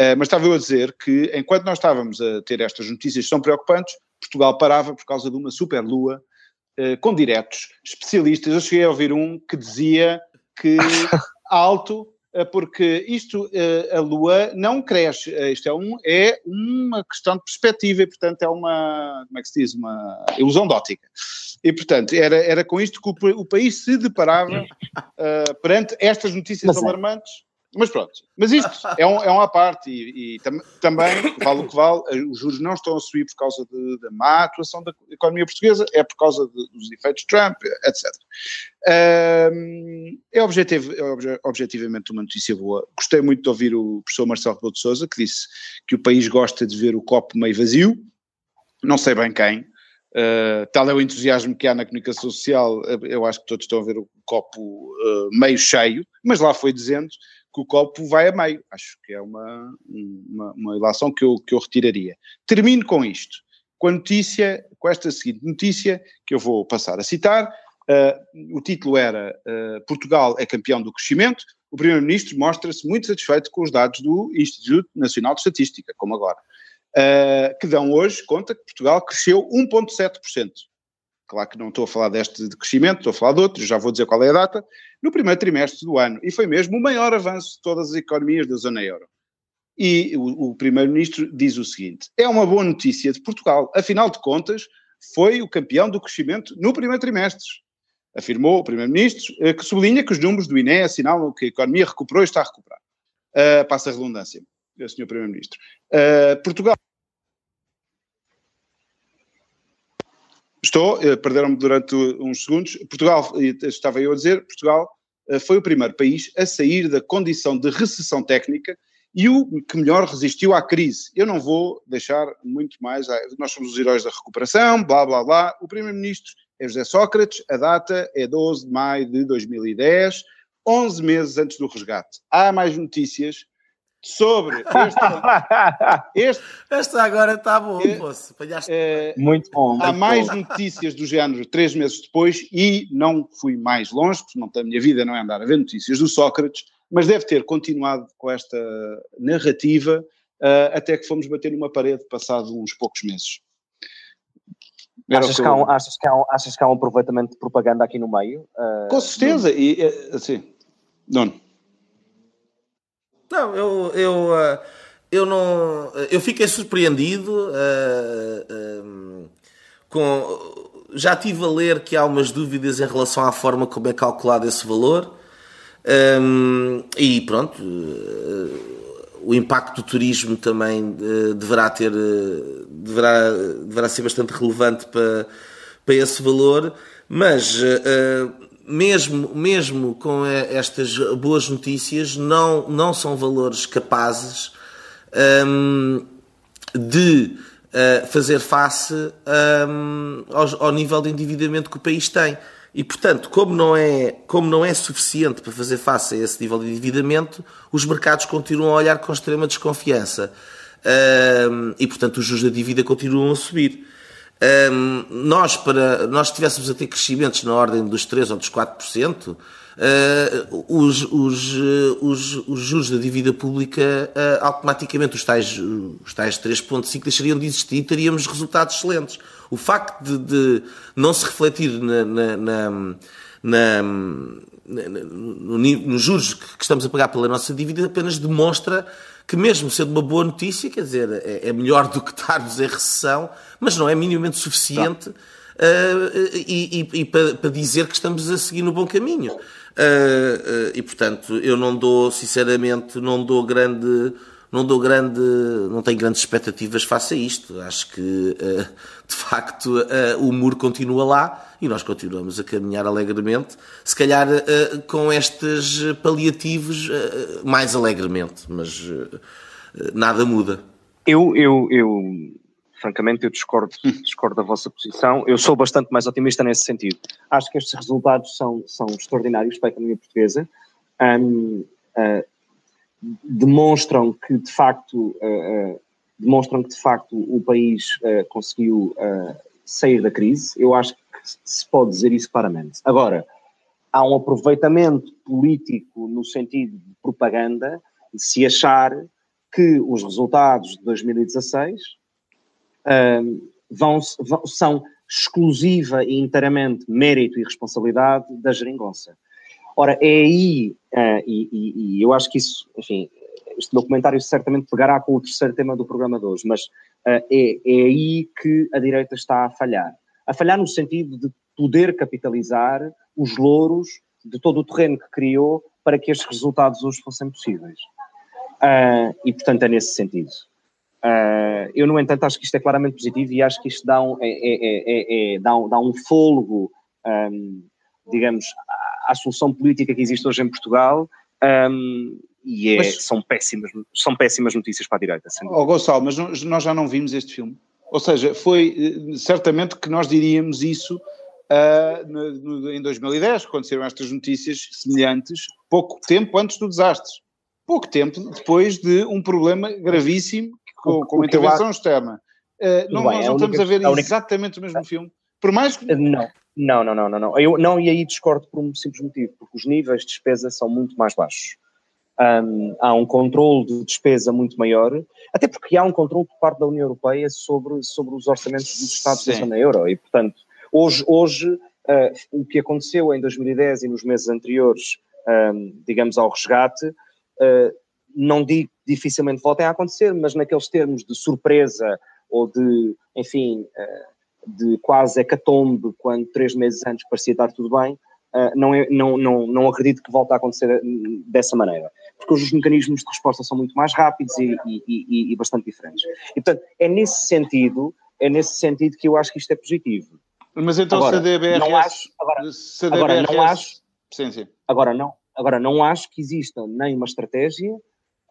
Uh, mas estava eu a dizer que, enquanto nós estávamos a ter estas notícias que são preocupantes, Portugal parava por causa de uma superlua uh, com diretos especialistas. Eu cheguei a ouvir um que dizia que alto porque isto, a Lua não cresce, isto é, um, é uma questão de perspectiva e, portanto, é uma, como é que se diz, uma ilusão de ótica. E, portanto, era, era com isto que o, o país se deparava uh, perante estas notícias Mas, é. Mas pronto, mas isto é um, é um à parte e, e tam, também, vale o que vale, os juros não estão a subir por causa da má atuação da economia portuguesa, é por causa de, dos efeitos de Trump, etc. Um, é, objetivo, é objetivamente uma notícia boa. Gostei muito de ouvir o professor Marcelo Rebelo de Sousa, que disse que o país gosta de ver o copo meio vazio, não sei bem quem, Uh, tal é o entusiasmo que há na comunicação social, eh, eu acho que todos estão a ver o copo uh, meio cheio, mas lá foi dizendo que o copo vai a meio. Acho que é uma, uma, uma ilação que eu, que eu retiraria. Termino com isto, com a notícia, com esta seguinte notícia, que eu vou passar a citar. Uh, o título era Portugal é campeão do crescimento. O Primeiro-Ministro mostra-se muito satisfeito com os dados do Instituto Nacional de Estatística, como agora uh, que dão hoje conta que Portugal cresceu 1,7%. Claro que não estou a falar deste de crescimento, estou a falar de outros, já vou dizer qual é a data, no primeiro trimestre do ano. E foi mesmo o maior avanço de todas as economias da zona euro. E o, o Primeiro-Ministro diz o seguinte: é uma boa notícia de Portugal, afinal de contas, foi o campeão do crescimento no primeiro trimestre. Afirmou o Primeiro-Ministro, eh, que sublinha que os números do INE assinalam que a economia recuperou e está a recuperar. Uh, passa a redundância, Sr. Primeiro-Ministro. Uh, Portugal Estou, eh, perderam-me durante uns segundos. Portugal, estava eu a dizer, Portugal eh, foi o primeiro país a sair da condição de recessão técnica e o que melhor resistiu à crise. Eu não vou deixar muito mais. Nós somos os heróis da recuperação, blá blá blá. O primeiro-ministro é José Sócrates, a data é 12 de maio de 2010, 11 meses antes do resgate. Há mais notícias sobre este. este Esta agora está bom, é, moço. É, muito bom. Há muito mais bom. notícias do género três meses depois e não fui mais longe, porque não, a minha vida não é andar a ver notícias do Sócrates, mas deve ter continuado com esta narrativa uh, até que fomos bater numa parede passado uns poucos meses. Achas que, eu... um, achas, que há um, achas que há um aproveitamento de propaganda aqui no meio? Uh, Com certeza, no... e assim, não. Não, eu, eu, eh, eu não. Eu fiquei surpreendido uh, uh, com. Já estive a ler que há umas dúvidas em relação à forma como é calculado esse valor. Um, e pronto, uh, o impacto do turismo também deverá ter. deverá, deverá ser bastante relevante para, para esse valor, mas mesmo, mesmo com estas boas notícias, não, não são valores capazes um, de uh, fazer face um, ao, ao, nível de endividamento que o país tem. E, portanto, como não, é, como não é suficiente para fazer face a esse nível de endividamento, os mercados continuam a olhar com extrema desconfiança. Um, e, portanto, os juros da dívida continuam a subir. Um, nós, para nós estivéssemos a ter crescimentos na ordem dos 3 ou dos 4%, uh, os, os, os, os juros da dívida pública, uh, automaticamente os tais, os tais 3,5% deixariam de existir e teríamos resultados excelentes. O facto de, de não se refletir na, na, na, na nos juros que estamos a pagar pela nossa dívida apenas demonstra que mesmo sendo uma boa notícia, quer dizer, é, é melhor do que estarmos em recessão, mas não é minimamente suficiente uh, e, e, e para, para, dizer que estamos a seguir no bom caminho. Uh, uh, e portanto, eu não dou, sinceramente, não dou grande não dou grande, não tenho grandes expectativas face a isto. Acho que, de facto, o muro continua lá e nós continuamos a caminhar alegremente, se calhar com estes paliativos mais alegremente, mas nada muda. Eu, eu, eu francamente, eu discordo, discordo da vossa posição. Eu sou bastante mais otimista nesse sentido. Acho que estes resultados são, são extraordinários para a economia portuguesa. Um, uh, demonstram que, de facto, uh, demonstram que, de facto, o país conseguiu sair da crise. Eu acho que se pode dizer isso claramente. Agora, há um aproveitamento político no sentido de propaganda, de se achar que os resultados de 2016 vão, vão, são exclusiva e inteiramente mérito e responsabilidade da geringonça. Ora, é aí, uh, e, e, e, eu acho que isso, enfim, este documentário certamente pegará com o terceiro tema do programa de hoje, mas uh, é, é aí que a direita está a falhar. A falhar no sentido de poder capitalizar os louros de todo o terreno que criou para que estes resultados hoje fossem possíveis. Uh, e, portanto, é nesse sentido. Uh, eu, no entanto, acho que isto é claramente positivo e acho que isto dá um, é, é, é, dá um, dá um fôlego, um, digamos, à, solução política que existe hoje em Portugal. Um, e mas, são, péssimas, são péssimas notícias para a direita. Oh, Gonçalo, mas nós já não vimos este filme. Ou seja, foi eh, certamente que nós diríamos isso uh, no, no, em 2010, quando saíram estas notícias semelhantes, pouco tempo antes do desastre. Pouco tempo depois de um problema gravíssimo com, com uma intervenção externa. Uh, não, bem, nós não estamos a ver única... exatamente o mesmo filme. Por mais que. Não, não, não, não, não. não. Eu não, e aí discordo por um simples motivo, porque os níveis de despesa são muito mais baixos. Um, há um controle de despesa muito maior, até porque há um controle por parte da União Europeia sobre, sobre os orçamentos dos Estados Sim. da zona euro, e portanto, hoje, hoje uh, o que aconteceu em 2010 e nos meses anteriores, um, digamos, ao resgate, uh, não digo dificilmente voltem a acontecer, mas naqueles termos de surpresa ou de, enfim, eh, de quase hecatombe, quando três meses antes parecia estar tudo bem, eh, não, é, não, não, não acredito que volte a acontecer eh, dessa maneira. Porque os mecanismos de resposta são muito mais rápidos e, e, e, e bastante diferentes. E, portanto, é nesse sentido, é nesse sentido que eu acho que isto é positivo. Mas então agora, se a DBRS... Não acho, agora, se a DBRS, agora não acho... Sim, sim. Agora não, agora não acho que exista nem uma estratégia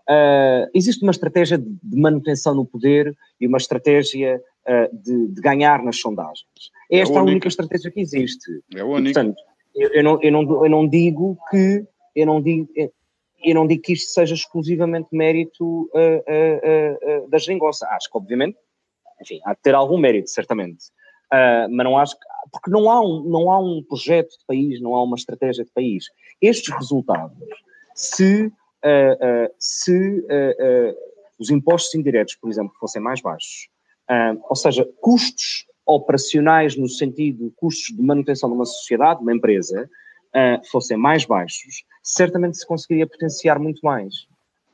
Uh, existe uma estratégia de manutenção no poder e uma estratégia uh, de, de, ganhar nas sondagens. É Esta é a, única. única estratégia que existe. É a única. portanto, eu, eu, não, eu, não, eu não digo que eu não digo, eu não digo que isto seja exclusivamente mérito uh, da geringonça. Acho que, obviamente, enfim, há de ter algum mérito, certamente. mas não acho que, porque não há, um, não há um projeto de país, não há uma estratégia de país. Estes resultados, se se uh, os impostos indiretos, por exemplo, fossem mais baixos, ou seja, custos operacionais no sentido custos de manutenção de uma sociedade, de uma empresa, fossem mais baixos, certamente se conseguiria potenciar muito mais.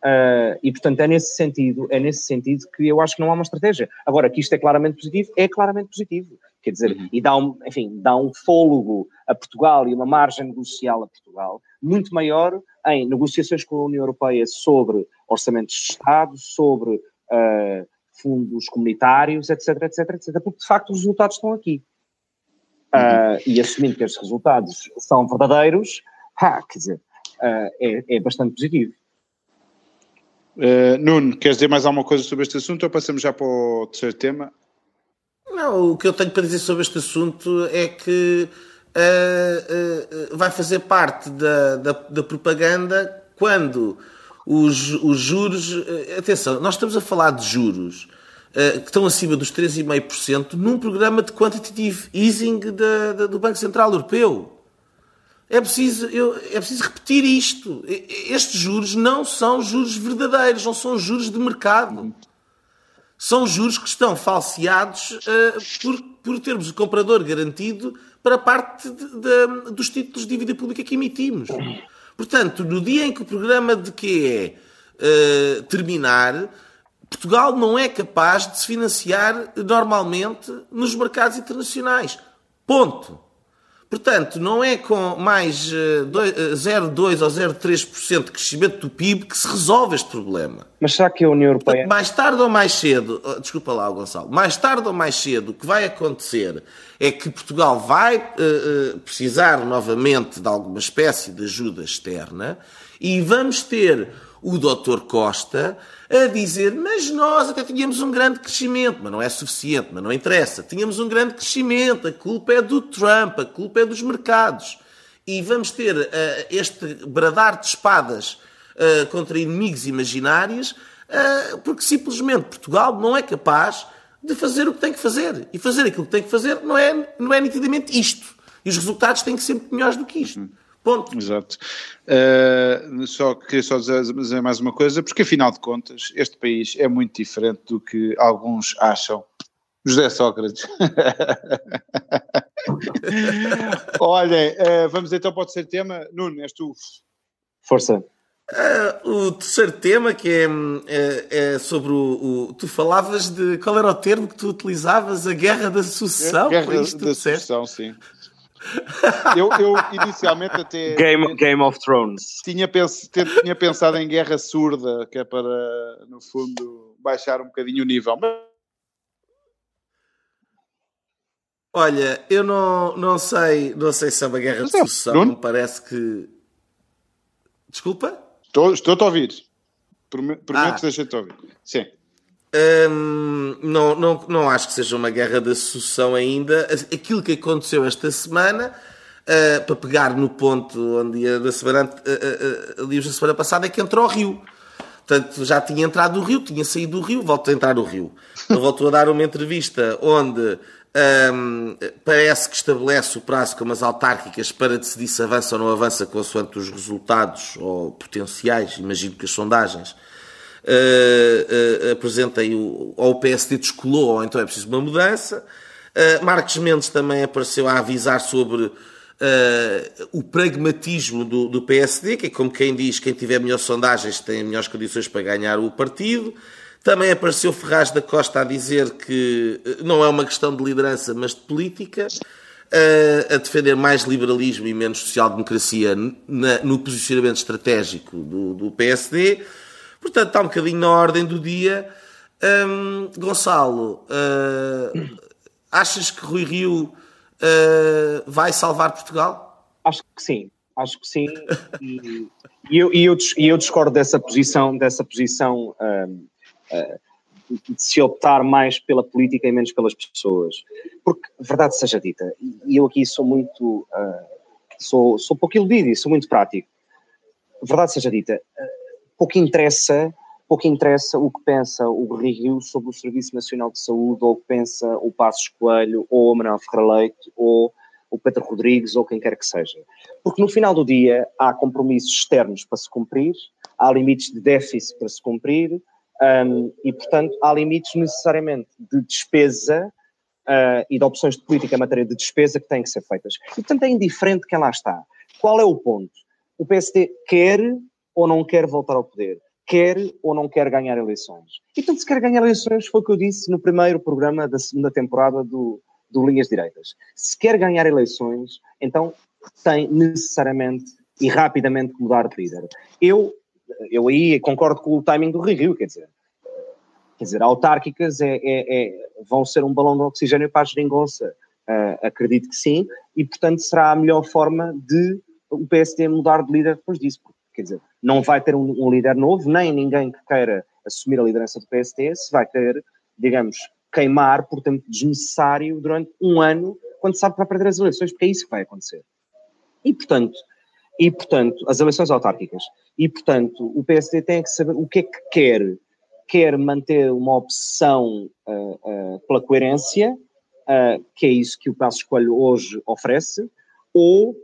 Uh, e portanto é nesse sentido, é nesse sentido que eu acho que não há uma estratégia. Agora, que isto é claramente positivo, é claramente positivo. Quer dizer, uhum. e dá um, enfim, dá um fôlego a Portugal e uma margem negocial a Portugal muito maior em negociações com a União Europeia sobre orçamentos de Estado, sobre uh, fundos comunitários, etc, etc, etc, porque de facto os resultados estão aqui. Uh, e assumindo que estes resultados são verdadeiros, ah, quer dizer, uh, é, é, bastante positivo. Uh, Nuno, queres dizer mais alguma coisa sobre este assunto ou passamos já para o terceiro tema? Não, o que eu tenho para dizer sobre este assunto é que uh, uh, vai fazer parte da, da, da propaganda quando os, os, juros. atenção, nós estamos a falar de juros que estão acima dos 3,5% num programa de quantitative easing da, da, do Banco Central Europeu. É preciso, eu, é preciso repetir isto. Estes juros não são juros verdadeiros, não são juros de mercado são juros que estão falseados uh, por, por termos o comprador garantido para parte de, de, dos títulos de dívida pública que emitimos. Portanto, no dia em que o programa de QE uh, terminar, Portugal não é capaz de se financiar normalmente nos mercados internacionais. Ponto. Portanto, não é com mais 0,2 eh, ou 0,3% de crescimento do PIB que se resolve este problema. Mas será que a União Europeia. Mais tarde ou mais cedo, oh, desculpa lá, Gonçalo, mais tarde ou mais cedo, o que vai acontecer é que Portugal vai uh, uh, precisar novamente de alguma espécie de ajuda externa e vamos ter o Dr. Costa a dizer: Mas nós até tínhamos um grande crescimento, mas não é suficiente, mas não interessa. Tínhamos um grande crescimento, a culpa é do Trump, a culpa é dos mercados. E vamos ter uh, este bradar de espadas uh, contra inimigos imaginários, uh, porque simplesmente Portugal não é capaz de fazer o que tem que fazer. E fazer aquilo que tem que fazer não é, não é nitidamente isto. E os resultados têm que ser melhores do que isto. Ponto. Exato. Uh, só queria só dizer, dizer, mais uma coisa, porque afinal de contas, este país é muito diferente do que alguns acham. José Sócrates. Olhem, uh, vamos então para o terceiro tema. Nuno, és tu. Força. Uh, o terceiro tema que é, é, é sobre o, o, Tu falavas de. Qual era o termo que tu utilizavas? A guerra da sucessão? Guerra da sucessão, sim. Eu, eu, inicialmente até. Game, Game of Thrones. Tinha, pens, tinha pensado em guerra surda, que é para, no fundo, baixar um bocadinho o nível. Olha, eu não, não sei, não sei se é uma guerra de sucessão, me parece que. Desculpa? Estou, estou a ouvir. Prometo ah. que deixa-te ouvir. Sim. Hum, não, não, não acho que seja uma guerra da sucessão ainda. Aquilo que aconteceu esta semana, uh, para pegar no ponto onde a da semana, uh, uh, da semana passada, é que entrou ao Rio. Portanto, já tinha entrado no Rio, tinha saído do Rio, voltou a entrar no Rio. Ele voltou a dar uma entrevista onde um, parece que estabelece o prazo com as autárquicas para decidir se avança ou não avança consoante os resultados ou potenciais, imagino que as sondagens, uh, uh, apresentem o, ou o PSD descolou ou então é preciso uma mudança. Uh, Marcos Mendes também apareceu a avisar sobre uh, o pragmatismo do, do, PSD, que é como quem diz, quem tiver melhores sondagens tem melhores condições para ganhar o partido. Também apareceu Ferraz da Costa a dizer que não é uma questão de liderança, mas de política, a defender mais liberalismo e menos social-democracia no posicionamento estratégico do, do PSD. Portanto, está um bocadinho na ordem do dia. Um, Gonçalo, uh, achas que Rui Rio uh, vai salvar Portugal? Acho que sim, acho que sim. e, e, eu, e, eu, e eu discordo dessa posição, dessa posição um, uh, de se optar mais pela política e menos pelas pessoas. Porque, verdade seja dita, e eu aqui sou muito, sou, sou pouco iludido e sou muito prático. Verdade seja dita, pouco interessa, pouco interessa o que pensa o Rio sobre o Serviço Nacional de Saúde, ou o que pensa o Passos Coelho, ou o Manuel Ferreira Leite, ou o Pedro Rodrigues, ou quem quer que seja. Porque no final do dia há compromissos externos para se cumprir, há limites de déficit para se cumprir, um, e portanto há limites necessariamente de despesa uh, e de opções de política em matéria de despesa que têm que ser feitas. E portanto é indiferente quem lá está. Qual é o ponto? O PSD quer ou não quer voltar ao poder, quer ou não quer ganhar eleições. E tanto se quer ganhar eleições foi o que eu disse no primeiro programa da segunda temporada do, do Linhas Direitas. Se quer ganhar eleições, então tem necessariamente e rapidamente que mudar de líder. Eu, eu aí concordo com o timing do Rio, quer dizer, quer dizer, autárquicas é, é, é, vão ser um balão de oxigênio para a geringonça. Uh, acredito que sim, e portanto será a melhor forma de o PSD mudar de líder depois disso. Quer dizer, não vai ter um, um, líder novo, nem ninguém que queira assumir a liderança do PST, se vai ter, digamos, queimar por tempo desnecessário durante um ano, quando sabe que vai perder as eleições, porque é isso que vai acontecer. E, portanto, e, portanto as eleições autárquicas. E, portanto, o PSD tem que saber o que é que quer. Quer manter uma opção uh, uh, pela coerência, uh, que é isso que o Passo Escolho hoje oferece, ou,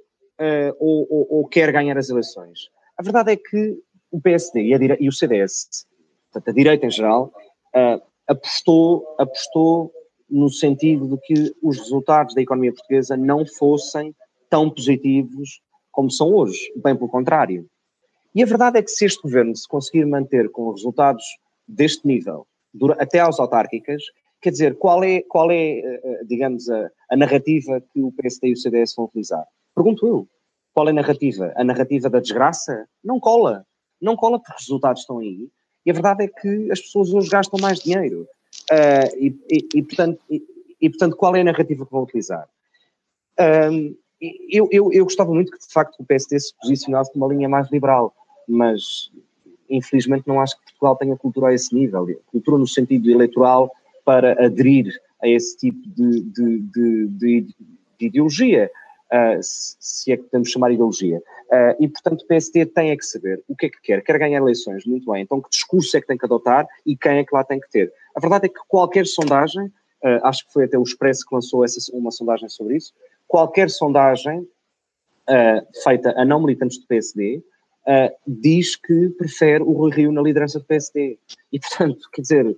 ou, ou, ou quer ganhar as eleições. A verdade é que o PSD e, e o CDS, portanto, a direita em geral, uh, apostou, apostou no sentido de que os resultados da economia portuguesa não fossem tão positivos como são hoje, bem pelo contrário. E a verdade é que se este governo se conseguir manter com resultados deste nível, até às autárquicas, quer dizer, qual é, qual é ah, digamos, a, a narrativa que o PSD e o CDS vão utilizar? Pergunto eu. Qual é a narrativa? A narrativa da desgraça? Não cola. Não cola porque os resultados estão aí. E a verdade é que as pessoas hoje gastam mais dinheiro. Uh, e, e, e, portanto, e, e, portanto, qual é a narrativa que vão utilizar? Um, eu, eu, eu gostava muito que, de facto, o PSD se posicionasse numa linha mais liberal, mas infelizmente não acho que Portugal tenha cultura a esse nível. Cultura no sentido eleitoral para aderir a esse tipo de, de, de, de, de ideologia, uh, se é que podemos chamar ideologia. Uh, e, portanto, o PSD tem é que saber o que é que quer. Quer ganhar eleições, muito bem. Então, que discurso é que tem que adotar e quem é que lá tem que ter? A verdade é que qualquer sondagem, uh, acho que foi até o Expresso que lançou essa, uma sondagem sobre isso, qualquer sondagem feita a não militantes do PSD diz que prefere o Rui Rio na liderança do PSD. E, portanto, quer dizer,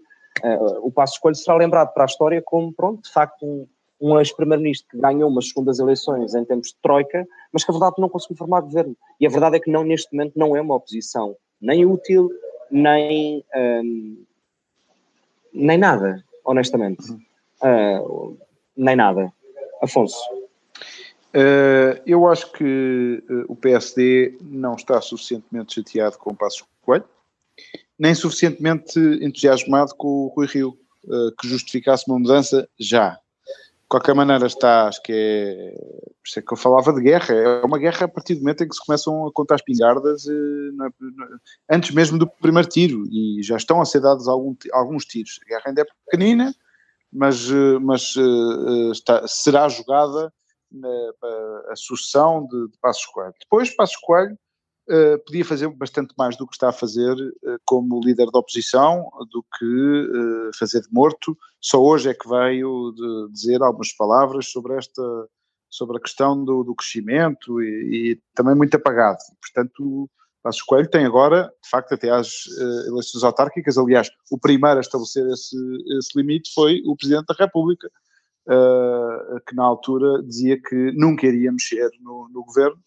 o Passo Escolho será lembrado para a história como, pronto, de facto, um, um ex-primeiro-ministro que ganhou umas segundas eleições em tempos de troika, mas que a verdade não conseguiu formar governo. E a verdade é que não, neste momento não é uma oposição nem útil, nem, um, nem nada, honestamente. Uh, nem nada. Afonso. Uh, eu acho que uh, o PSD não está suficientemente chateado com o Passo Coelho nem suficientemente entusiasmado com o Rui Rio, que justificasse uma mudança já. Qualquer maneira, está, acho que é. Por isso é que eu falava de guerra. É uma guerra a partir do momento em que se começam a contar as pingardas, uh, antes mesmo do primeiro tiro, e já estão a ser dados algum, alguns tiros. A guerra ainda é pequenina, mas, uh, mas está, será jogada a sucessão de, de Passos Coelho. Depois, Passos Coelho Uh, podia fazer bastante mais do que está a fazer uh, como líder da oposição do que uh, fazer de morto. Só hoje é que veio de dizer algumas palavras sobre esta sobre a questão do, do crescimento e, e, também muito apagado. Portanto, Passos Coelho tem agora, de facto, até às eleições autárquicas, aliás, o primeiro a estabelecer esse, esse limite foi o Presidente da República, que na altura dizia que nunca iria mexer no, no governo,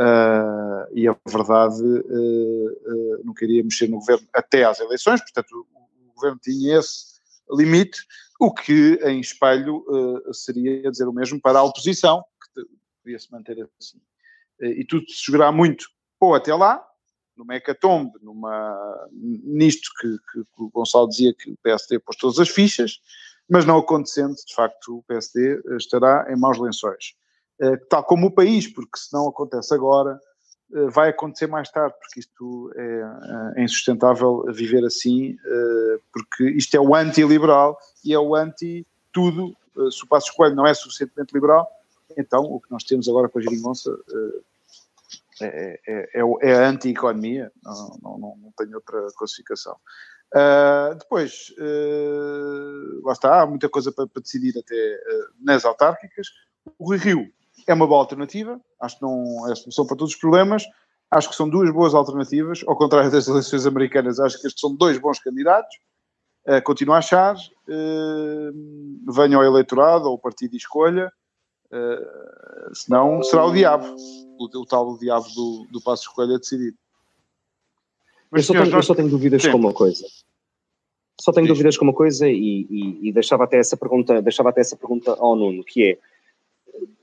Uh, e a verdade uh, uh, não queria mexer no governo até às eleições, portanto o, o governo tinha esse limite, o que em espelho seria dizer o mesmo para a oposição, que devia se manter assim. e tudo se jogará muito ou até lá, numa hecatombe, numa, nisto que, que, que, o Gonçalo dizia que o PSD pôs todas as fichas, mas não acontecendo, de facto o PSD estará em maus lençóis. Eh, tal como o país, porque se não acontece agora, eh, vai acontecer mais tarde, porque isto é, é insustentável viver assim, eh, porque isto é o anti-liberal e é o anti-tudo. Se o Passo Coelho não é suficientemente liberal, então o que nós temos agora com a Geringonça é, é, é, é a anti-economia, não, não, não, tenho outra classificação. Depois, lá está, há muita coisa para, decidir até nas autárquicas. O Rio é uma boa alternativa, acho que não é a solução para todos os problemas, acho que são duas boas alternativas, ao contrário das eleições americanas, acho que estes são dois bons candidatos, uh, continuo a achar, uh, venha ao eleitorado ou o partido de escolha, uh, senão será o diabo, o, o tal diabo do, do passo escolha decidido. Mas, eu, só tenho, nós... eu só tenho dúvidas Sim. com uma coisa. Só tenho Sim. dúvidas com uma coisa e, e, e, deixava até essa pergunta, deixava até essa pergunta ao Nuno, que é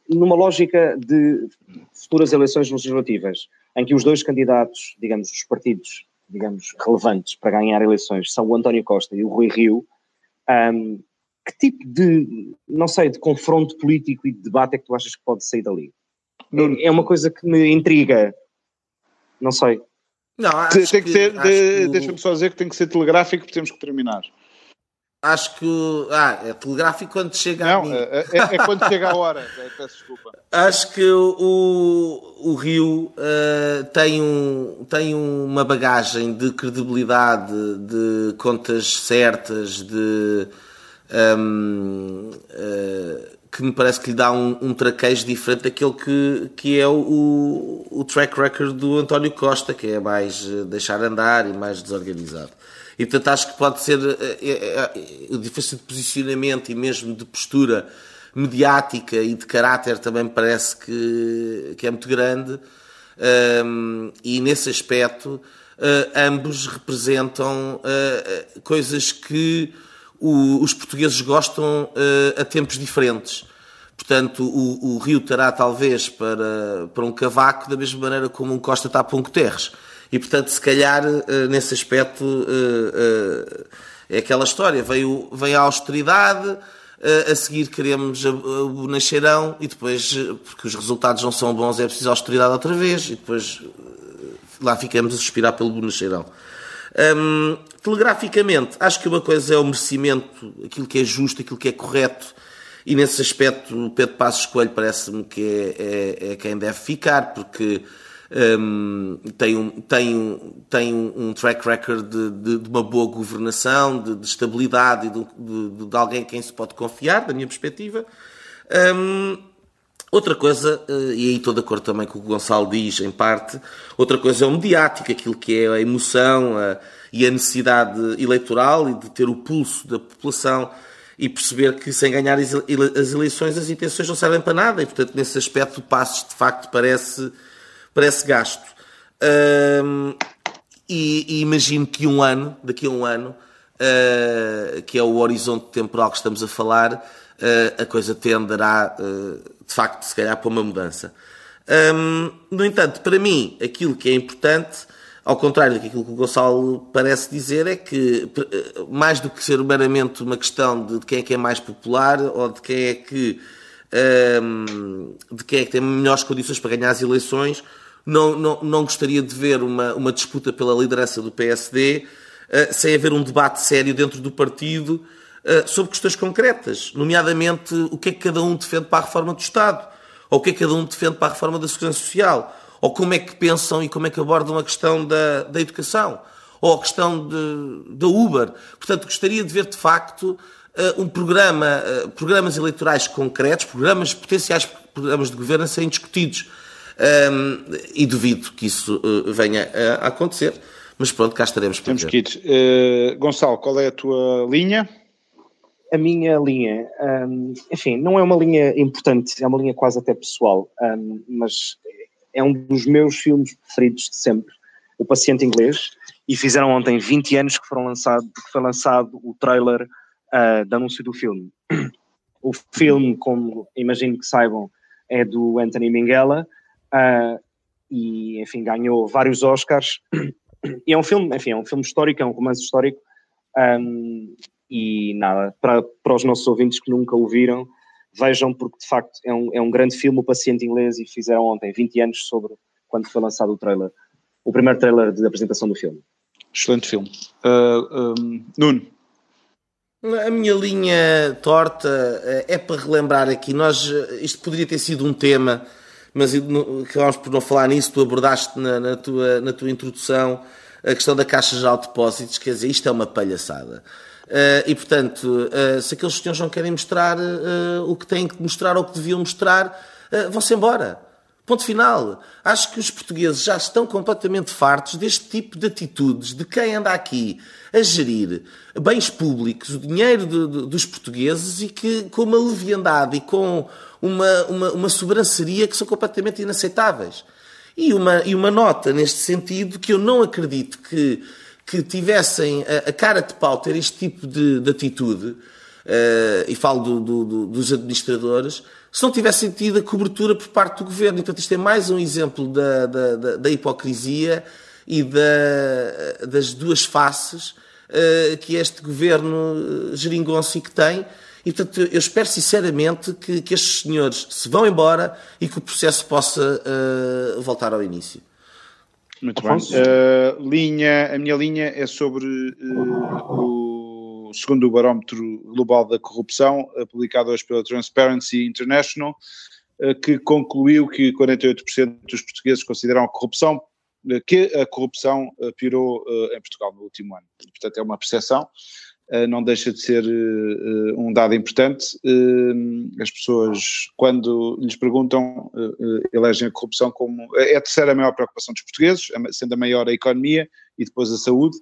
numa lógica de futuras eleições legislativas, em que os dois candidatos, digamos, os partidos, digamos, relevantes para ganhar eleições são o António Costa e o Rui Rio, um, que tipo de, não sei, de confronto político e de debate é que tu achas que pode sair dali? É, é uma coisa que me intriga. Não sei. Não, tem que, que ser, de, deixa-me só dizer que tem que ser telegráfico porque temos que terminar. Acho que. Ah, é telegráfico quando chega não, a mim. É, é, é quando chega a hora. É, peço desculpa. Acho que o, o Rio uh, tem, um, tem uma bagagem de credibilidade, de contas certas, de. Um, uh, eh, que me parece que lhe dá um, um traquejo diferente daquele que, que é o, o track record do António Costa, que é mais eh, deixar andar e mais desorganizado. E portanto acho que pode ser a, a, diferença de posicionamento e mesmo de postura mediática e de caráter também parece que, que é muito grande. Um, e nesse aspecto, uh, ambos representam uh, coisas que o, os portugueses gostam uh, a tempos diferentes. Portanto, o, o Rio terá talvez para, para um cavaco da mesma maneira como um Costa está para um Guterres. E, portanto, se calhar, eh, nesse aspecto, eh, eh, é aquela história. Veio, veio a austeridade, a seguir queremos o bonacheirão e depois, porque os resultados não são bons, é preciso austeridade outra vez e depois lá ficamos a suspirar pelo bonacheirão. Um, telegraficamente, acho que uma coisa é o merecimento, aquilo que é justo, aquilo que é correto, e nesse aspecto o Pedro Passos Coelho parece-me que é, é, é, quem deve ficar, porque um, tem, um, tem, tem um track record de, de, de uma boa governação, de, de estabilidade e de, de, alguém em quem se pode confiar, da minha perspectiva. Um, Outra coisa, eh, e aí estou de acordo também com o que o Gonçalo diz, em parte, outra coisa é o mediático, aquilo que é a emoção a, e a necessidade eleitoral e de ter o pulso da população e perceber que sem ganhar as eleições as intenções não servem para nada e, portanto, nesse aspecto o Passos, de facto, parece, parece gasto. e, e, imagino que um ano, daqui a um ano, uh, que é o horizonte temporal que estamos a falar, uh, a coisa tenderá... Uh, de facto, se calhar, para uma mudança. Hum, no entanto, para mim, aquilo que é importante, ao contrário daquilo que o Gonçalo parece dizer, é que, mais do que ser meramente uma questão de quem é que é mais popular ou de quem é que, hum, de quem é que tem melhores condições para ganhar as eleições, não, não, não gostaria de ver uma, uma disputa pela liderança do PSD uh, eh, sem haver um debate sério dentro do partido eh, sobre questões concretas, nomeadamente o que é que cada um defende para a reforma do Estado, ou o que é que cada um defende para a reforma da Segurança Social, ou como é que pensam e como é que abordam a questão da, da educação, ou a questão da Uber. Portanto, gostaria de ver de facto eh, um programa, programas eleitorais concretos, programas, potenciais programas de governo serem discutidos. Um, e duvido que isso uh, venha a acontecer, mas pronto, cá estaremos para Temos ver. que ir. Uh, Gonçalo, qual é a tua linha? a minha linha, um, enfim, não é uma linha importante, é uma linha quase até pessoal, um, mas é um dos meus filmes preferidos de sempre, O Paciente Inglês, e fizeram ontem 20 anos que, foram lançado, que foi lançado o trailer uh, de anúncio do filme. O filme, como imagino que saibam, é do Anthony Minghella, uh, e enfim, ganhou vários Oscars, e é um filme, enfim, é um filme histórico, é um romance histórico, um, e nada, para, para os nossos ouvintes que nunca o viram, vejam porque de facto é um, é um grande filme, O Paciente Inglês, e fizeram ontem 20 anos sobre quando foi lançado o trailer, o primeiro trailer de apresentação do filme. Excelente filme. Uh, um, Nuno. A minha linha torta eh, é para relembrar aqui, nós, eh, isto poderia ter sido um tema, mas acabámos por não falar nisso, tu abordaste na, na, tua, na tua introdução a questão da Caixa de Depósitos, quer dizer, isto é uma palhaçada. Uh, e, portanto, uh, se aqueles senhores não querem mostrar uh, o que têm que mostrar ou o que deviam mostrar, vão-se embora. Ponto final. Acho que os portugueses já estão completamente fartos deste tipo de atitudes, de quem anda aqui a gerir bens públicos, o dinheiro de, de, dos portugueses e que com uma leviandade e com uma, uma, uma sobranceria que são completamente inaceitáveis. E uma, e uma nota neste sentido que eu não acredito que que tivessem a, a cara de pau ter este tipo de, de atitude, e falo do, do, do, dos administradores, se não tivessem tido a cobertura por parte do governo. E, portanto, isto é mais um exemplo da, da, da, da hipocrisia e da, das duas faces uh, que este governo eh, geringonça que tem. E, portanto, eu espero sinceramente que, que estes senhores se vão embora e que o processo possa uh, voltar ao início. Muito Afonso? bem. Uh, linha, a minha linha é sobre uh, o segundo barómetro global da corrupção, uh, publicado hoje pela Transparency International, que concluiu que 48% dos portugueses consideram a corrupção que a corrupção piorou em Portugal no último ano. Portanto, é uma percepção. Eh, não deixa de ser eh, um dado importante. Eh, as pessoas, quando lhes perguntam, elegem a corrupção como. É a terceira maior preocupação dos portugueses, sendo a maior a economia e depois a saúde.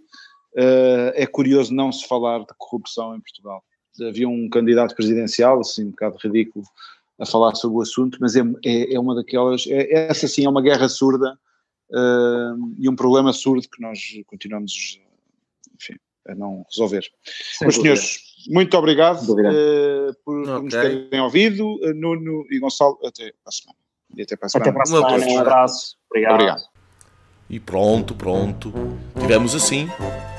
É curioso não se falar de corrupção em Portugal. Havia um candidato presidencial, assim, um bocado ridículo, a falar sobre o assunto, mas é, é, é uma daquelas. É, essa sim é uma guerra surda e um problema surdo que nós continuamos, enfim, a não resolver. Sem Meus senhores, muito obrigado uh, por, okay. por, nos terem ouvido. Uh, Nuno e Gonçalo, até para a semana. E até para a semana. Até para a semana. Um abraço. Obrigado. obrigado. E pronto, pronto. Tivemos assim